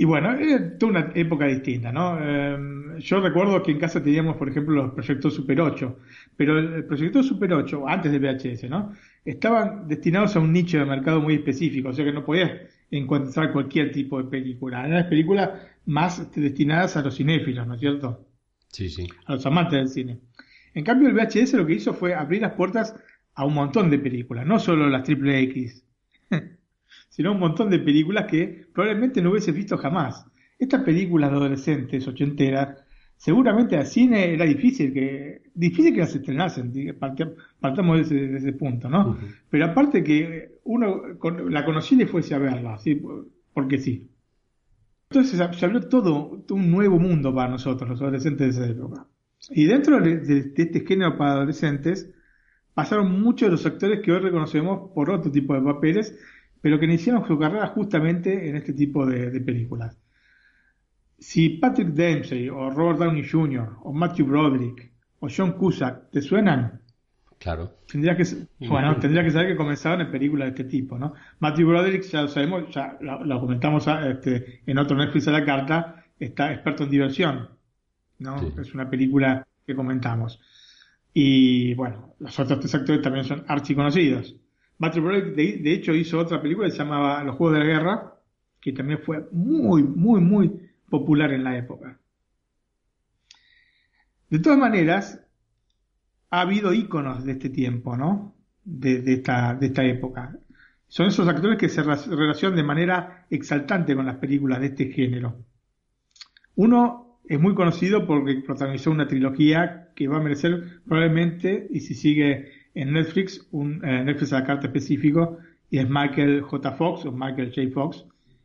Y bueno, era toda una época distinta, ¿no? Eh, yo recuerdo que en casa teníamos, por ejemplo, los proyectos Super 8, pero el proyecto Super 8, antes de VHS, ¿no? Estaban destinados a un nicho de mercado muy específico, o sea que no podías encontrar cualquier tipo de película. Eran las películas más destinadas a los cinéfilos, ¿no es cierto? Sí, sí. a los amantes del cine. En cambio, el VHS lo que hizo fue abrir las puertas a un montón de películas, no solo las triple X, sino un montón de películas que probablemente no hubieses visto jamás. Estas películas de adolescentes, ochenteras, seguramente al cine era difícil que difícil que las estrenasen, partamos de ese, de ese punto, ¿no? Ujú. Pero aparte que uno con- la conocía y fuese a verla, ¿sí? Por- porque sí. Entonces se abrió todo, todo un nuevo mundo para nosotros, los adolescentes de esa época. Y dentro de, de- de este género para adolescentes, pasaron muchos de los actores que hoy reconocemos por otro tipo de papeles, pero que iniciaron su carrera justamente en este tipo de, de películas. Si Patrick Dempsey, o Robert Downey Jr., o Matthew Broderick, o John Cusack, ¿te suenan? Claro. Tendría que, bueno, tendría que saber que comenzaron en películas de este tipo, ¿no? Matthew Broderick, ya lo sabemos, ya lo, lo comentamos ah, este, en otro Netflix a la carta, está experto en diversión, ¿no? Sí. Es una película que comentamos. Y bueno, los otros tres actores también son archiconocidos. Battle de, de hecho, hizo otra película que se llamaba Los Juegos de la Guerra, que también fue muy, muy, muy popular en la época. De todas maneras, ha habido íconos de este tiempo, ¿no? De esta época. Son esos actores que se relacionan de manera exaltante con las películas de este género. Uno es muy conocido porque protagonizó una trilogía que va a merecer probablemente, y si sigue en Netflix, un eh, Netflix a la carta específico, y es Michael J. Fox o Michael J. Fox.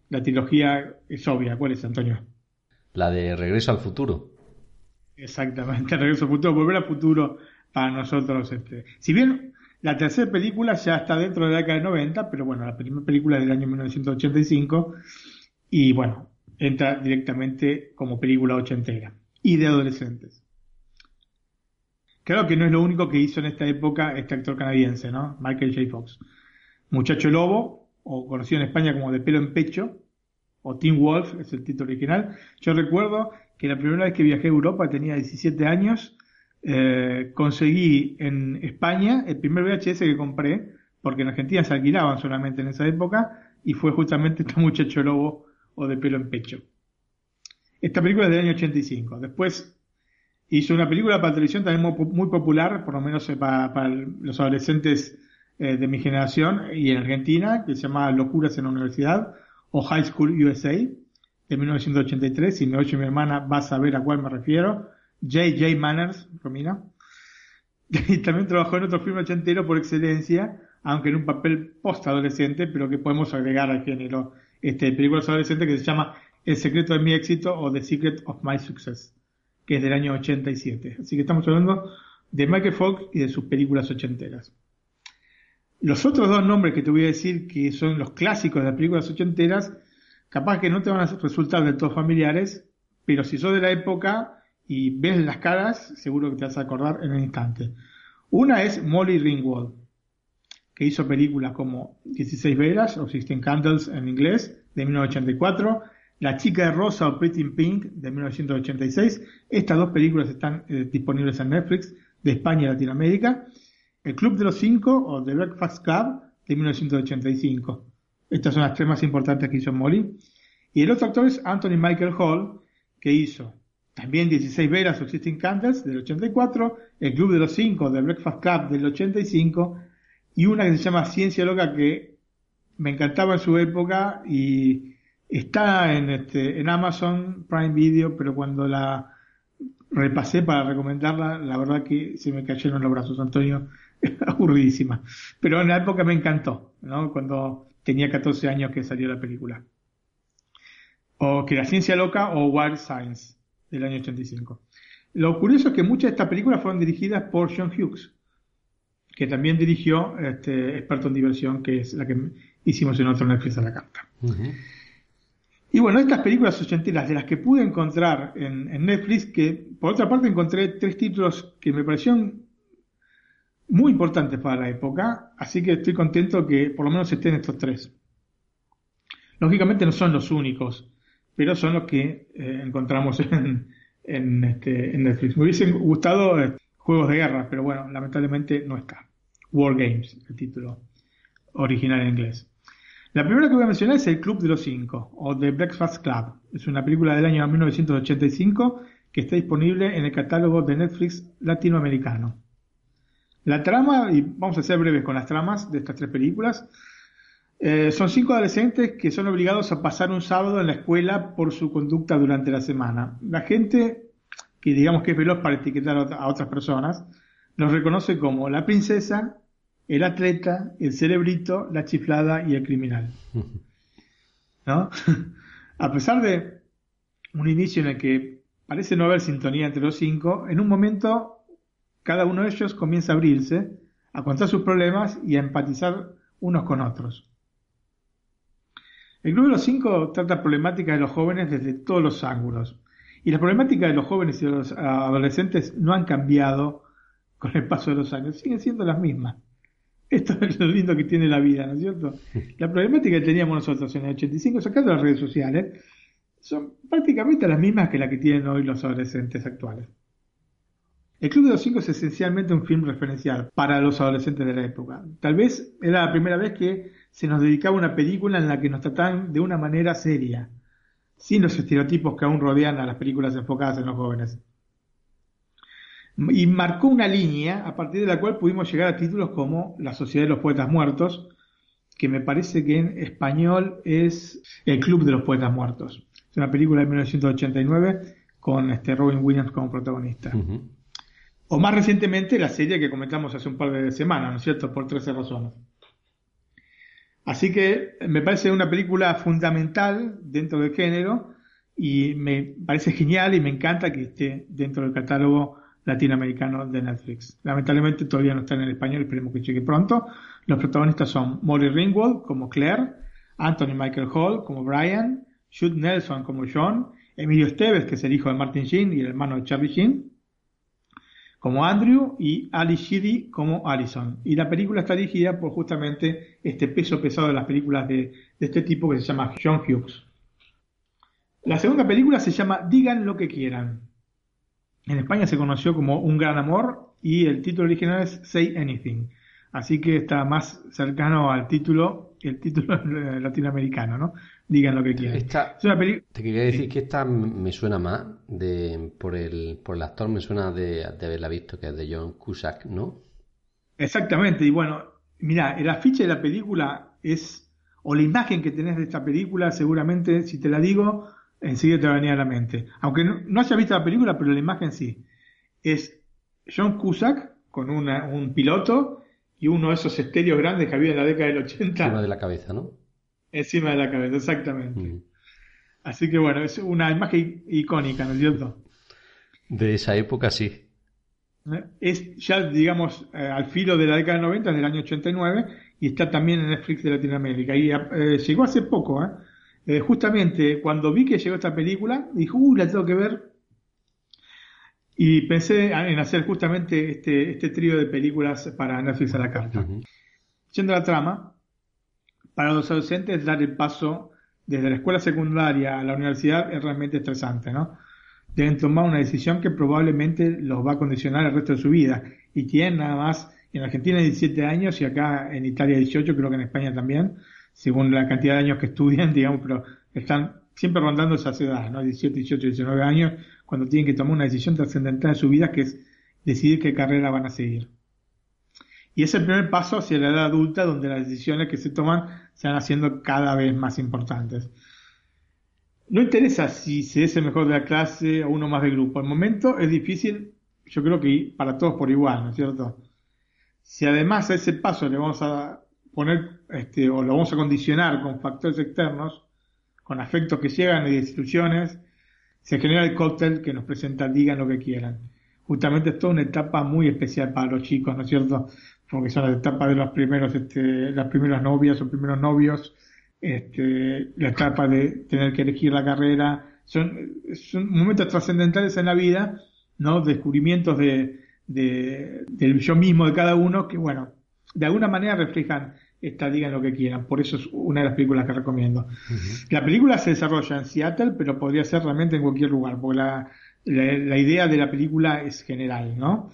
La trilogía es obvia. ¿Cuál es, Antonio? La de Regreso al Futuro. Exactamente, Regreso al Futuro, Volver al Futuro para nosotros. Este. Si bien la tercera película ya está dentro de la década de 90, pero bueno, la primera película es del año 1985 y bueno, entra directamente como película ochentera y de adolescentes. Claro que no es lo único que hizo en esta época este actor canadiense, ¿no? Michael J. Fox. Muchacho Lobo, o conocido en España como De pelo en pecho, o Teen Wolf, es el título original. Yo recuerdo que la primera vez que viajé a Europa tenía 17 años, eh, conseguí en España el primer VHS que compré, porque en Argentina se alquilaban solamente en esa época, y fue justamente este muchacho lobo o de pelo en pecho. Esta película es del año 85. Después hizo una película para televisión también muy, popular, por lo menos eh, para, los adolescentes eh, de mi generación y en Argentina, que se llama Locuras en la Universidad o High School USA de 1983. Si me oye mi hermana, va a saber a cuál me refiero. J.J. Manners, Romina. Y también trabajó en otro film ochentero por excelencia, aunque en un papel post-adolescente, pero que podemos agregar al género este, películas adolescentes que se llama El secreto de mi éxito o The Secret of My Success que es del año 87. Así que estamos hablando de Michael Fox y de sus películas ochenteras. Los otros dos nombres que te voy a decir que son los clásicos de las películas ochenteras, capaz que no te van a resultar del todo familiares, pero si sos de la época y ves las caras, seguro que te vas a acordar en un instante. Una es Molly Ringwald, que hizo películas como 16 velas o 16 Candles en inglés, de 1984, la chica de rosa o Pretty in Pink de 1986. Estas dos películas están eh, disponibles en Netflix de España y Latinoamérica. El Club de los Cinco o The Breakfast Club de 1985. Estas son las tres más importantes que hizo Molly. Y el otro actor es Anthony Michael Hall, que hizo también 16 veras o Existing Candles del 84, El Club de los Cinco The Breakfast Club del 85 y una que se llama Ciencia Loca que me encantaba en su época y Está en, este, en Amazon Prime Video, pero cuando la repasé para recomendarla, la verdad que se me cayeron los brazos, Antonio, aburridísima. Pero en la época me encantó, ¿no? Cuando tenía 14 años que salió la película. O que la ciencia loca o Wild Science del año 85. Lo curioso es que muchas de estas películas fueron dirigidas por John Hughes, que también dirigió este experto en diversión, que es la que hicimos en otro Netflix a la carta. Y bueno, estas películas ochenteras de las que pude encontrar en, Netflix, que por otra parte encontré tres títulos que me parecieron muy importantes para la época, así que estoy contento que por lo menos estén estos tres. Lógicamente no son los únicos, pero son los que eh, encontramos en, este, en, Netflix. Me hubiesen gustado eh, juegos de guerra, pero bueno, lamentablemente no está. War Games, el título original en inglés. La primera que voy a mencionar es El Club de los Cinco, o The Breakfast Club. Es una película del año 1985 que está disponible en el catálogo de Netflix latinoamericano. La trama, y vamos a ser breves con las tramas de estas tres películas, eh, son cinco adolescentes que son obligados a pasar un sábado en la escuela por su conducta durante la semana. La gente, que digamos que es veloz para etiquetar a otras personas, los reconoce como la princesa, el atleta, el cerebrito, la chiflada y el criminal. ¿No? a pesar de un inicio en el que parece no haber sintonía entre los cinco, en un momento cada uno de ellos comienza a abrirse, a contar sus problemas y a empatizar unos con otros. El Club de los Cinco trata problemáticas de los jóvenes desde todos los ángulos. Y las problemáticas de los jóvenes y de los adolescentes no han cambiado con el paso de los años, siguen siendo las mismas. Esto es lo lindo que tiene la vida, ¿no es cierto? La problemática que teníamos nosotros en el 85, sacando las redes sociales, son prácticamente las mismas que las que tienen hoy los adolescentes actuales. El Club de los Cinco es esencialmente un film referencial para los adolescentes de la época. Tal vez era la primera vez que se nos dedicaba una película en la que nos trataban de una manera seria, sin los estereotipos que aún rodean a las películas enfocadas en los jóvenes. Y marcó una línea a partir de la cual pudimos llegar a títulos como La Sociedad de los Poetas Muertos, que me parece que en español es El Club de los Poetas Muertos. Es una película de 1989 con este Robin Williams como protagonista. O más recientemente la serie que comentamos hace un par de semanas, ¿no es cierto? Por 13 razones. Así que me parece una película fundamental dentro del género y me parece genial y me encanta que esté dentro del catálogo latinoamericano de Netflix. Lamentablemente todavía no está en el español, esperemos que llegue pronto. Los protagonistas son Molly Ringwald como Claire, Anthony Michael Hall como Brian, Jude Nelson como John, Emilio Esteves, que es el hijo de Martin Sheen y el hermano de Charlie Sheen, como Andrew y Ali Sheedy como Allison. Y la película está dirigida por justamente este peso pesado de las películas de este tipo que se llama John Hughes. La segunda película se llama Digan lo que quieran. En España se conoció como Un gran amor y el título original es Say Anything. Así que está más cercano al título, el título latinoamericano, ¿no? Digan lo que quieran. Te quería decir que esta me suena más de por el, por el actor, me suena de, haberla visto, que es de John Cusack, ¿no? Exactamente, y bueno, mira, el afiche de la película es, o la imagen que tenés de esta película, seguramente, si te la digo, enseguida te va a la mente. Aunque no, no hayas visto la película, pero la imagen sí. Es John Cusack con un piloto y uno de esos estéreos grandes que había en la década del 80. Encima de la cabeza, ¿no? Encima de la cabeza, exactamente. Mm. Así que bueno, es una imagen icónica, ¿no es cierto? De esa época sí. ¿Eh? Es ya, digamos, eh, al filo de la década del 90, del año 89, y está también en Netflix de Latinoamérica. Y eh, llegó hace poco, ¿eh? Eh, justamente cuando vi que llegó esta película, dije, uy, la tengo que ver. Y pensé en hacer justamente este, este trío de películas para Netflix a la carta. Yendo a la trama, para los adolescentes dar el paso desde la escuela secundaria a la universidad es realmente estresante, ¿no? Deben tomar una decisión que probablemente los va a condicionar el resto de su vida. Y tienen nada más, en Argentina 17 años y acá en Italia 18, creo que en España también, según la cantidad de años que estudian, digamos, pero están siempre rondando esas edades, ¿no? 17, 18, 19 años, cuando tienen que tomar una decisión trascendental en su vida, que es decidir qué carrera van a seguir. Y es el primer paso hacia la edad adulta, donde las decisiones que se toman se van haciendo cada vez más importantes. No interesa si se es el mejor de la clase o uno más del grupo. Al momento es difícil, yo creo que para todos por igual, ¿no es cierto? Si además a ese paso le vamos a poner, este, o lo vamos a condicionar con factores externos, con afectos que llegan y desilusiones, se genera el cóctel que nos presenta digan lo que quieran. Justamente es toda una etapa muy especial para los chicos, ¿no es cierto? Porque son las etapas de los primeros, este, las primeras novias o primeros novios, este, la etapa de tener que elegir la carrera, son, son momentos trascendentales en la vida, ¿no? Descubrimientos de, de, del yo mismo de cada uno que, bueno, de alguna manera reflejan esta digan lo que quieran. Por eso es una de las películas que recomiendo. La película se desarrolla en Seattle, pero podría ser realmente en cualquier lugar, porque la, la, idea de la película es general, ¿no?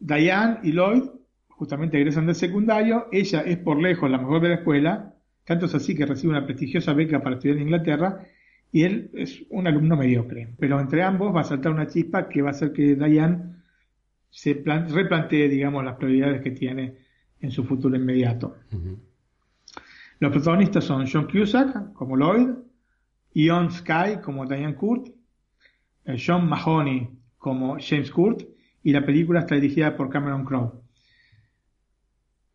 Diane y Lloyd justamente egresan del secundario, ella es por lejos la mejor de la escuela, tanto es así que recibe una prestigiosa beca para estudiar en Inglaterra, y él es un alumno mediocre. Pero entre ambos va a saltar una chispa que va a hacer que Diane se replantee, digamos, las prioridades que tiene en su futuro inmediato. Los protagonistas son John Cusack como Lloyd, Ion Sky como Diane Kurt, eh, John Mahoney como James Kurt y la película está dirigida por Cameron Crowe.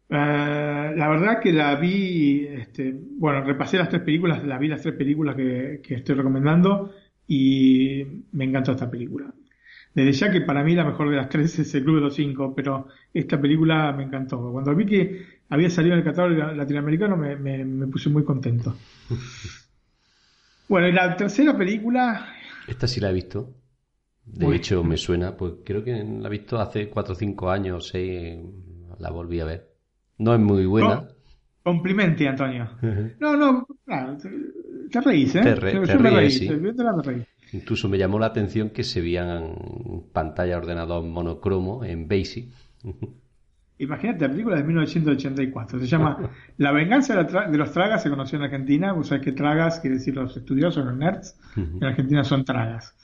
Eh, la verdad que la vi, este, bueno, repasé las tres películas, la vi las tres películas que, que estoy recomendando y me encantó esta película. Desde ya que para mí la mejor de las tres es el Club de los Cinco, pero esta película me encantó. Cuando vi que había salido en el catálogo latinoamericano me, me, puse muy contento. Bueno, y la tercera película... Esta sí la he visto. De hecho, me suena, pues creo que la he visto hace cuatro o cinco años, seis, la volví a ver. No es muy buena. Complimente, Antonio. no, no, te, reís, ¿eh? Te, re, te, reís, sí. te reís. Incluso me llamó la atención que se veían pantalla ordenador monocromo en BASIC. Imagínate, la película de 1984. Se llama La venganza de, los tragas, se conoció en Argentina. Vos sabés que tragas quiere decir los estudiosos, los nerds. En Argentina son tragas.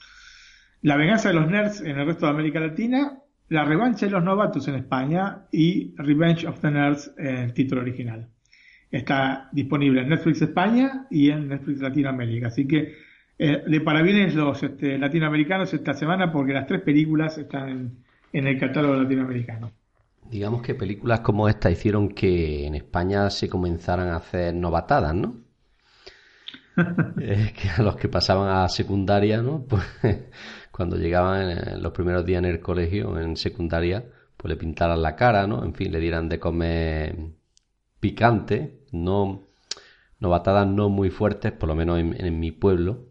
La venganza de los nerds en el resto de América Latina. La revancha de los novatos en España. Y Revenge of the Nerds en el título original. Está disponible en Netflix España y en Netflix Latinoamérica. Así que eh, de parabienes los este, latinoamericanos esta semana porque las tres películas están en el catálogo latinoamericano. Digamos que películas como esta hicieron que en España se comenzaran a hacer novatadas, ¿no? es que a los que pasaban a secundaria, ¿no? Pues cuando llegaban en los primeros días en el colegio, en secundaria, pues le pintaran la cara, ¿no? En fin, le dieran de comer picante, no novatadas no muy fuertes, por lo menos en mi pueblo,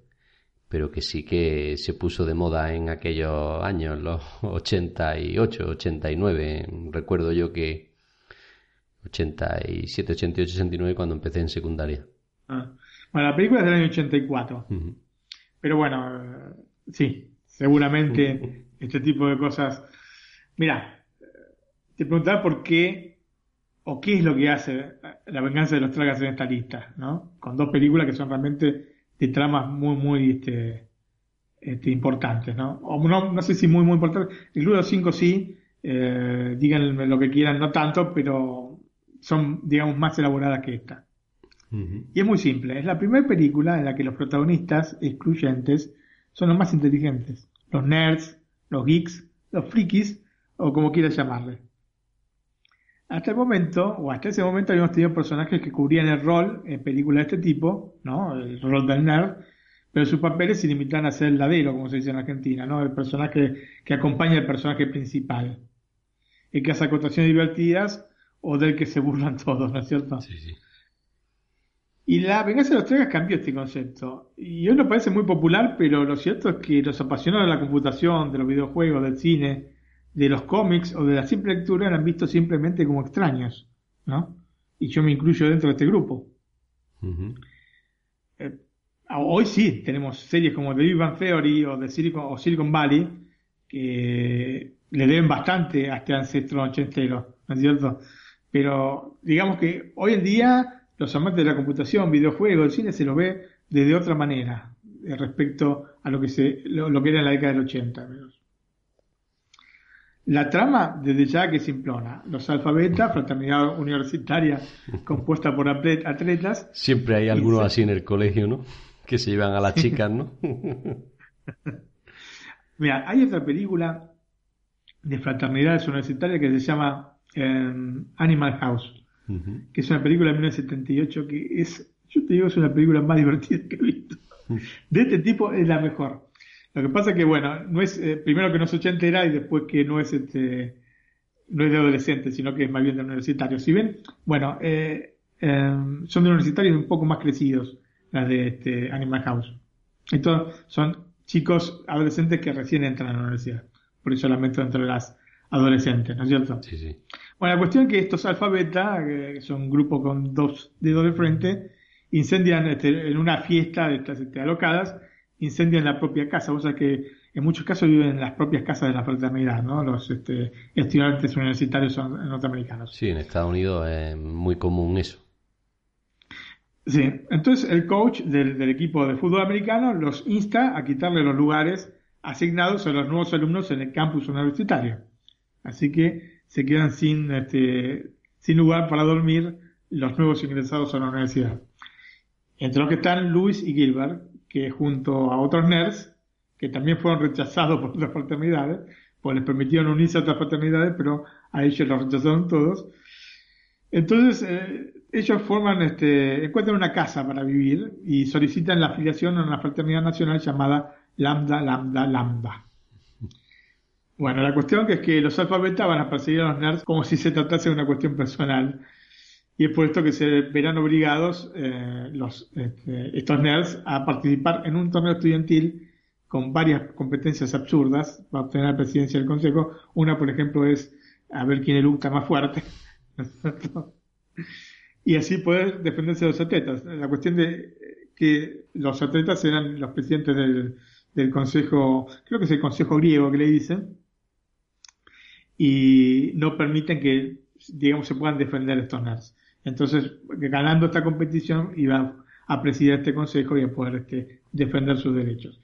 pero que sí que se puso de moda en aquellos años, los 88, 89. Recuerdo yo que 87, 88, 89 cuando empecé en secundaria. Ah. Bueno, la película es del año 84. Pero bueno, sí, seguramente este tipo de cosas. Mira, te preguntaba por qué o qué es lo que hace La venganza de los tragas en esta lista, ¿no? Con dos películas que son realmente de tramas muy, muy este, este, importantes, ¿no? O no, no sé si muy, muy importantes. El Club de los Cinco sí, eh, díganme lo que quieran, no tanto, pero son, digamos, más elaboradas que esta. Y es muy simple. Es la primera película en la que los protagonistas excluyentes son los más inteligentes. Los nerds, los geeks, los frikis, o como quieras llamarle. Hasta el momento, o hasta ese momento, habíamos tenido personajes que cubrían el rol en películas de este tipo, ¿no? El rol del nerd, pero sus papeles se limitan a ser el ladero, como se dice en Argentina, ¿no? El personaje que acompaña al personaje principal. El que hace acotaciones divertidas o del que se burlan todos, ¿no es cierto? Sí, sí. Y la venganza de los tragas cambió este concepto. Y hoy nos parece muy popular, pero lo cierto es que los apasionados de la computación, de los videojuegos, del cine, de los cómics o de la simple lectura eran vistos simplemente como extraños, ¿no? Y yo me incluyo dentro de este grupo. Eh, hoy sí, tenemos series como The Big Bang Theory o, de Silicon, o Silicon Valley que le deben bastante a este ancestro ochentero, ¿no es cierto? Pero digamos que hoy en día los amantes de la computación, videojuegos, el cine se lo ve de otra manera respecto a lo que se lo, que era en la década del 80. La trama desde ya que simplona. Los alfabetas, fraternidad universitaria compuesta por atletas. Siempre hay algunos así en el colegio, ¿no? Que se llevan a las chicas, ¿no? Mira, hay otra película de fraternidades universitarias que se llama em, Animal House, que es una película de 1978 que es, yo te digo, es una película más divertida que he visto. De este tipo es la mejor. Lo que pasa que, bueno, no es, eh, primero que no es ochentera y después que no es este, no es de adolescente, sino que es más bien de universitario. Si ven, bueno, eh, em, son de universitarios un poco más crecidos, las de este Animal House. Estos son chicos adolescentes que recién entran a la universidad. Por eso lamento entre las adolescentes, ¿no es cierto? Sí, sí. Bueno, la cuestión es que estos alfabetas, que son un grupo con dos dedos de frente, incendian este, en una fiesta de estas este, alocadas incendian la propia casa. O sea que en muchos casos viven en las propias casas de la fraternidad, ¿no? Los este, estudiantes universitarios norteamericanos. Sí, en Estados Unidos es muy común eso. Sí, entonces el coach del, equipo de fútbol americano los insta a quitarle los lugares asignados a los nuevos alumnos en el campus universitario. Así que se quedan sin, este, sin lugar para dormir los nuevos ingresados a la universidad. Entre los que están Luis y Gilbert, que junto a otros nerds, que también fueron rechazados por otras fraternidades, pues les permitieron unirse a otras fraternidades, pero a ellos los rechazaron todos. Entonces, eh, ellos forman, este, encuentran una casa para vivir y solicitan la afiliación a una fraternidad nacional llamada Lambda, Lambda, Lambda. Bueno, la cuestión que es que los alfabetas van a perseguir a los nerds como si se tratase de una cuestión personal y es por esto que se verán obligados eh, los, este, estos nerds a participar en un torneo estudiantil con varias competencias absurdas para obtener la presidencia del consejo. Una, por ejemplo, es a ver quién eructa más fuerte. y así poder defenderse de los atletas. La cuestión de que los atletas eran los presidentes del consejo, creo que es el consejo griego que le dicen, y no permiten que, digamos, se puedan defender estos nerds. Entonces, ganando esta competición, iba a presidir este consejo y a poder este, defender sus derechos.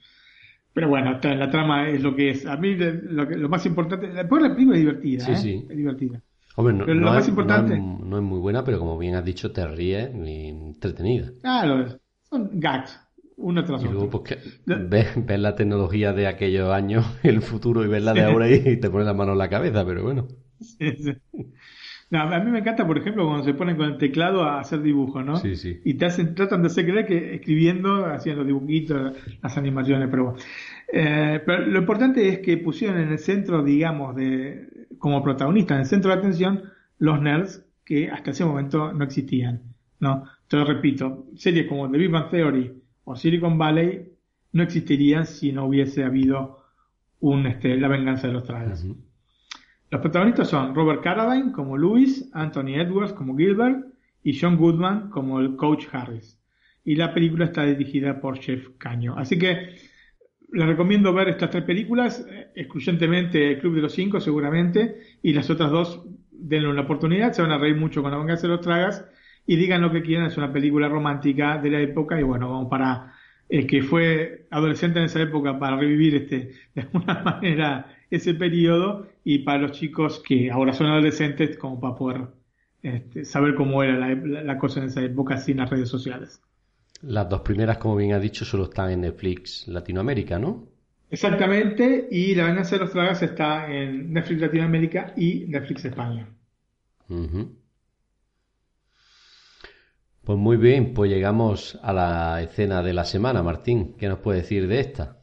Pero bueno, la trama es lo que es. A mí lo, más importante, después la película es divertida, sí, ¿eh? sí. es divertida. Hombre, no, lo más es, importante... No es, muy buena, pero como bien has dicho, te ríes y entretenida. Claro, son gags, uno tras y luego, Pues, ves, la tecnología de aquellos años, el futuro, y ves la de ahora y te pones la mano en la cabeza, pero bueno. Sí, sí. No, a mí me encanta, por ejemplo, cuando se ponen con el teclado a hacer dibujos, ¿no? Sí, sí. Y te hacen, tratan de hacer creer que escribiendo, haciendo dibujitos, las animaciones, pero bueno. Eh, pero lo importante es que pusieron en el centro, digamos, de como protagonista, en el centro de atención, los nerds que hasta ese momento no existían, ¿no? Te lo repito, series como The Big Bang Theory o Silicon Valley no existirían si no hubiese habido un, este, la venganza de los trajes. Los protagonistas son Robert Carradine como Louis, Anthony Edwards como Gilbert y John Goodman como el coach Harris. Y la película está dirigida por Chef Caño. Así que les recomiendo ver estas tres películas, eh, excluyentemente El Club de los Cinco seguramente, y las otras dos denle una oportunidad, se van a reír mucho con la venganza de los tragas y digan lo que quieran, es una película romántica de la época y bueno, vamos para el que fue adolescente en esa época para revivir este de alguna manera ese periodo y para los chicos que ahora son adolescentes como para poder este, saber cómo era la, cosa en esa época sin las redes sociales. Las dos primeras, como bien ha dicho, solo están en Netflix Latinoamérica, ¿no? Exactamente, y La venganza de los tragas está en Netflix Latinoamérica y Netflix España. Pues muy bien, pues llegamos a la escena de la semana, Martín. ¿Qué nos puede decir de esta?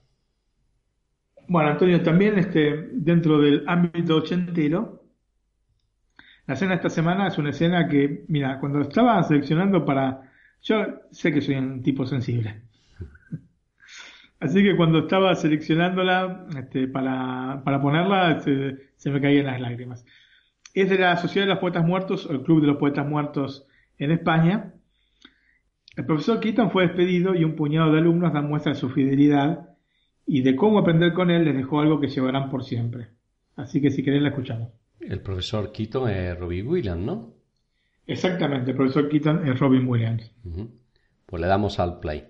Bueno, Antonio, también este, dentro del ámbito ochentero, la escena de esta semana es una escena que, mira, cuando estaba seleccionando para... Yo sé que soy un tipo sensible. Así que cuando estaba seleccionándola este, para, para ponerla, se, me caían las lágrimas. Es de la Sociedad de los Poetas Muertos, o el Club de los Poetas Muertos en España. El profesor Keaton fue despedido y un puñado de alumnos dan muestra de su fidelidad y de cómo aprender con él les dejó algo que llevarán por siempre. Así que si querés la escuchamos. El profesor Keaton es Robin Williams, ¿no? Exactamente, el profesor Keaton es Robin Williams. Pues le damos al play.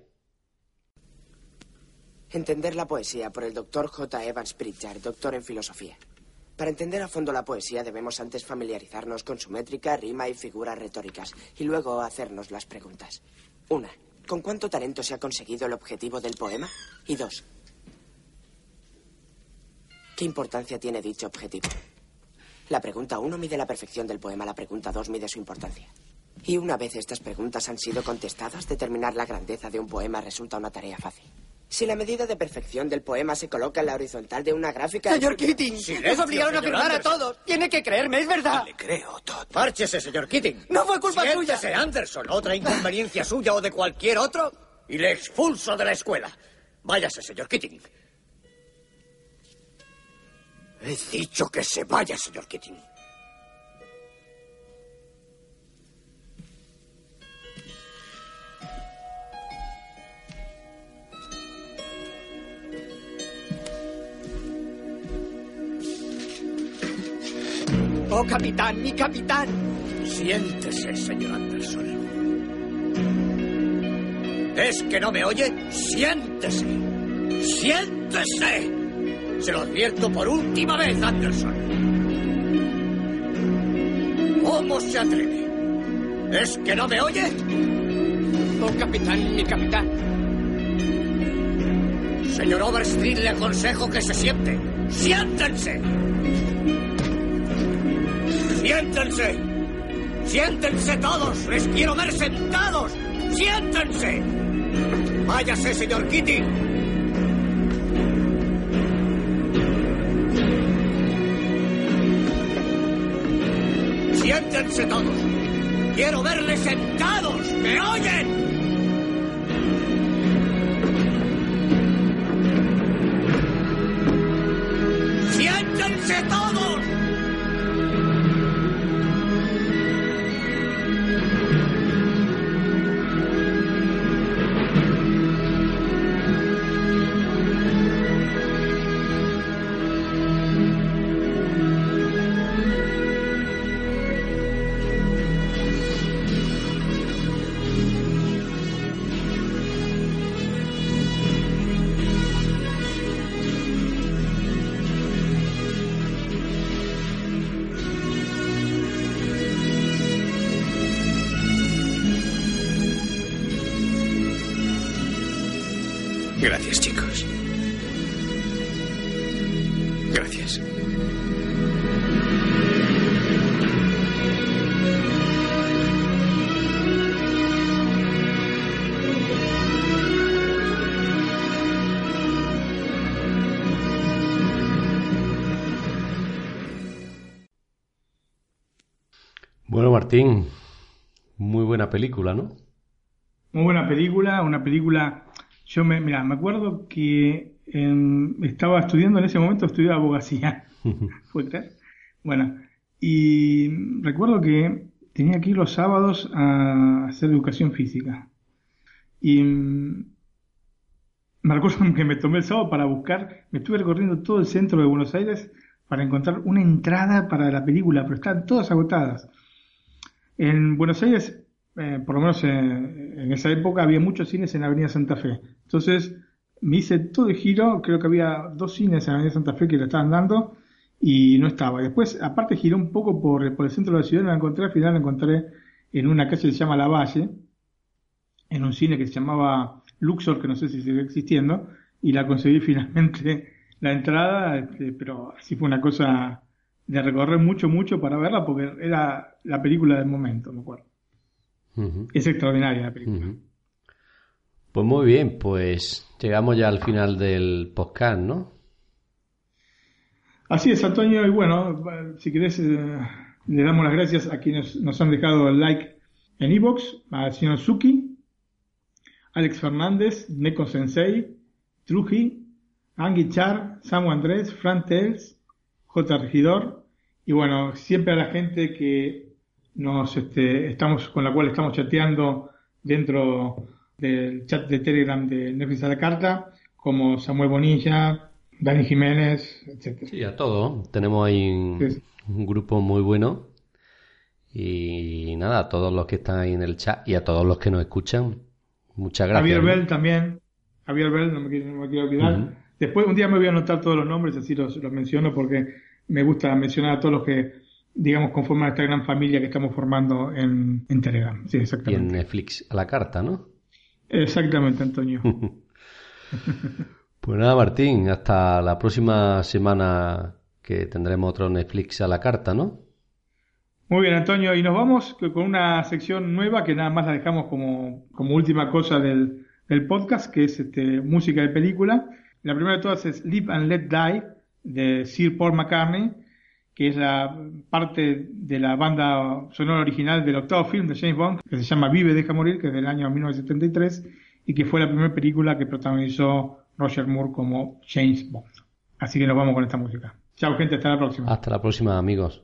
Entender la poesía por el doctor J. Evans Pritchard, doctor en filosofía. Para entender a fondo la poesía debemos antes familiarizarnos con su métrica, rima y figuras retóricas, y luego hacernos las preguntas. Una, ¿con cuánto talento se ha conseguido el objetivo del poema? Y dos, ¿Qué importancia tiene dicho objetivo? La pregunta uno mide la perfección del poema, la pregunta dos mide su importancia. Y una vez estas preguntas han sido contestadas, determinar la grandeza de un poema resulta una tarea fácil. Si la medida de perfección del poema se coloca en la horizontal de una gráfica... Señor Keating, nos obligaron a firmar a todos. Tiene que creerme, es verdad. Le creo, Todd. Márchese, señor Keating. No fue culpa suya. Siéntese, Anderson. ¿Otra inconveniencia suya o de cualquier otro? Y le expulso de la escuela. Váyase, señor Keating. He dicho que se vaya, señor Keating. Oh, capitán, mi capitán. Siéntese, señor Anderson. ¿Es que no me oye? Siéntese. Siéntese. Se lo advierto por última vez, Anderson. ¿Cómo se atreve? ¿Es que no me oye? Oh, capitán, mi capitán. Señor Overstreet, le aconsejo que se siente. ¡Siéntense! ¡Siéntense! ¡Siéntense todos! ¡Les quiero ver sentados! ¡Siéntense! Váyase, señor Kitty. Siéntense todos. Quiero verles sentados. ¿Me oyen? Bueno, Martín, muy buena película, ¿no? Muy buena película, una película. Yo me, mira, me acuerdo que em, estaba estudiando en ese momento, estudiaba abogacía. ¿Fue creer? Bueno, y recuerdo que tenía que ir los sábados a hacer educación física. Y mm, me recuerdo que me tomé el sábado para buscar, me estuve recorriendo todo el centro de Buenos Aires para encontrar una entrada para la película, pero están todas agotadas. En Buenos Aires, eh, por lo menos en esa época, había muchos cines en la Avenida Santa Fe. Entonces me hice todo el giro, creo que había dos cines en la Avenida Santa Fe que lo estaban dando y no estaba. Después, aparte, giré un poco por, por el centro de la ciudad, no la encontré, al final la encontré en una calle que se llama La Valle, en un cine que se llamaba Luxor, que no sé si sigue existiendo, y la conseguí finalmente la entrada, este, pero así fue una cosa de recorrer mucho, mucho para verla, porque era la película del momento, me acuerdo. Es extraordinaria la película. Pues muy bien, pues llegamos ya al final del podcast, ¿no? Así es, Antonio, y bueno, si querés, eh, le damos las gracias a quienes nos han dejado el like en Evox, al señor Suki, Alex Fernández, Neko Sensei, Truji, Angie Char, Samu Andrés, Fran Tels, J. Regidor, y bueno, siempre a la gente que nos este, estamos, con la cual estamos chateando dentro del chat de Telegram de Netflix a la carta, como Samuel Bonilla, Dani Jiménez, etcétera. Sí, a todo. Tenemos ahí un, Sí, sí. un grupo muy bueno. Y nada, a todos los que están ahí en el chat y a todos los que nos escuchan, muchas gracias. Javier ¿no? Bell también. Javier Bell, no me, quiero- no me quiero olvidar. Después, un día me voy a anotar todos los nombres, así los, los menciono, porque me gusta mencionar a todos los que, digamos, conforman esta gran familia que estamos formando en, en Telegram. Sí, Y en exactamente. Netflix a la carta, ¿no? Exactamente, Antonio. Pues nada, Martín, hasta la próxima semana que tendremos otro Netflix a la carta, ¿no? Muy bien, Antonio, y nos vamos con una sección nueva que nada más la dejamos como, como última cosa del, del podcast, que es este, música de película. La primera de todas es Live and Let Die, de Sir Paul McCartney, que es la parte de la banda sonora original del octavo film de James Bond, que se llama Vive, deja morir, que es del año 1973, y que fue la primera película que protagonizó Roger Moore como James Bond. Así que nos vamos con esta música. Chao, gente, hasta la próxima. Hasta la próxima, amigos.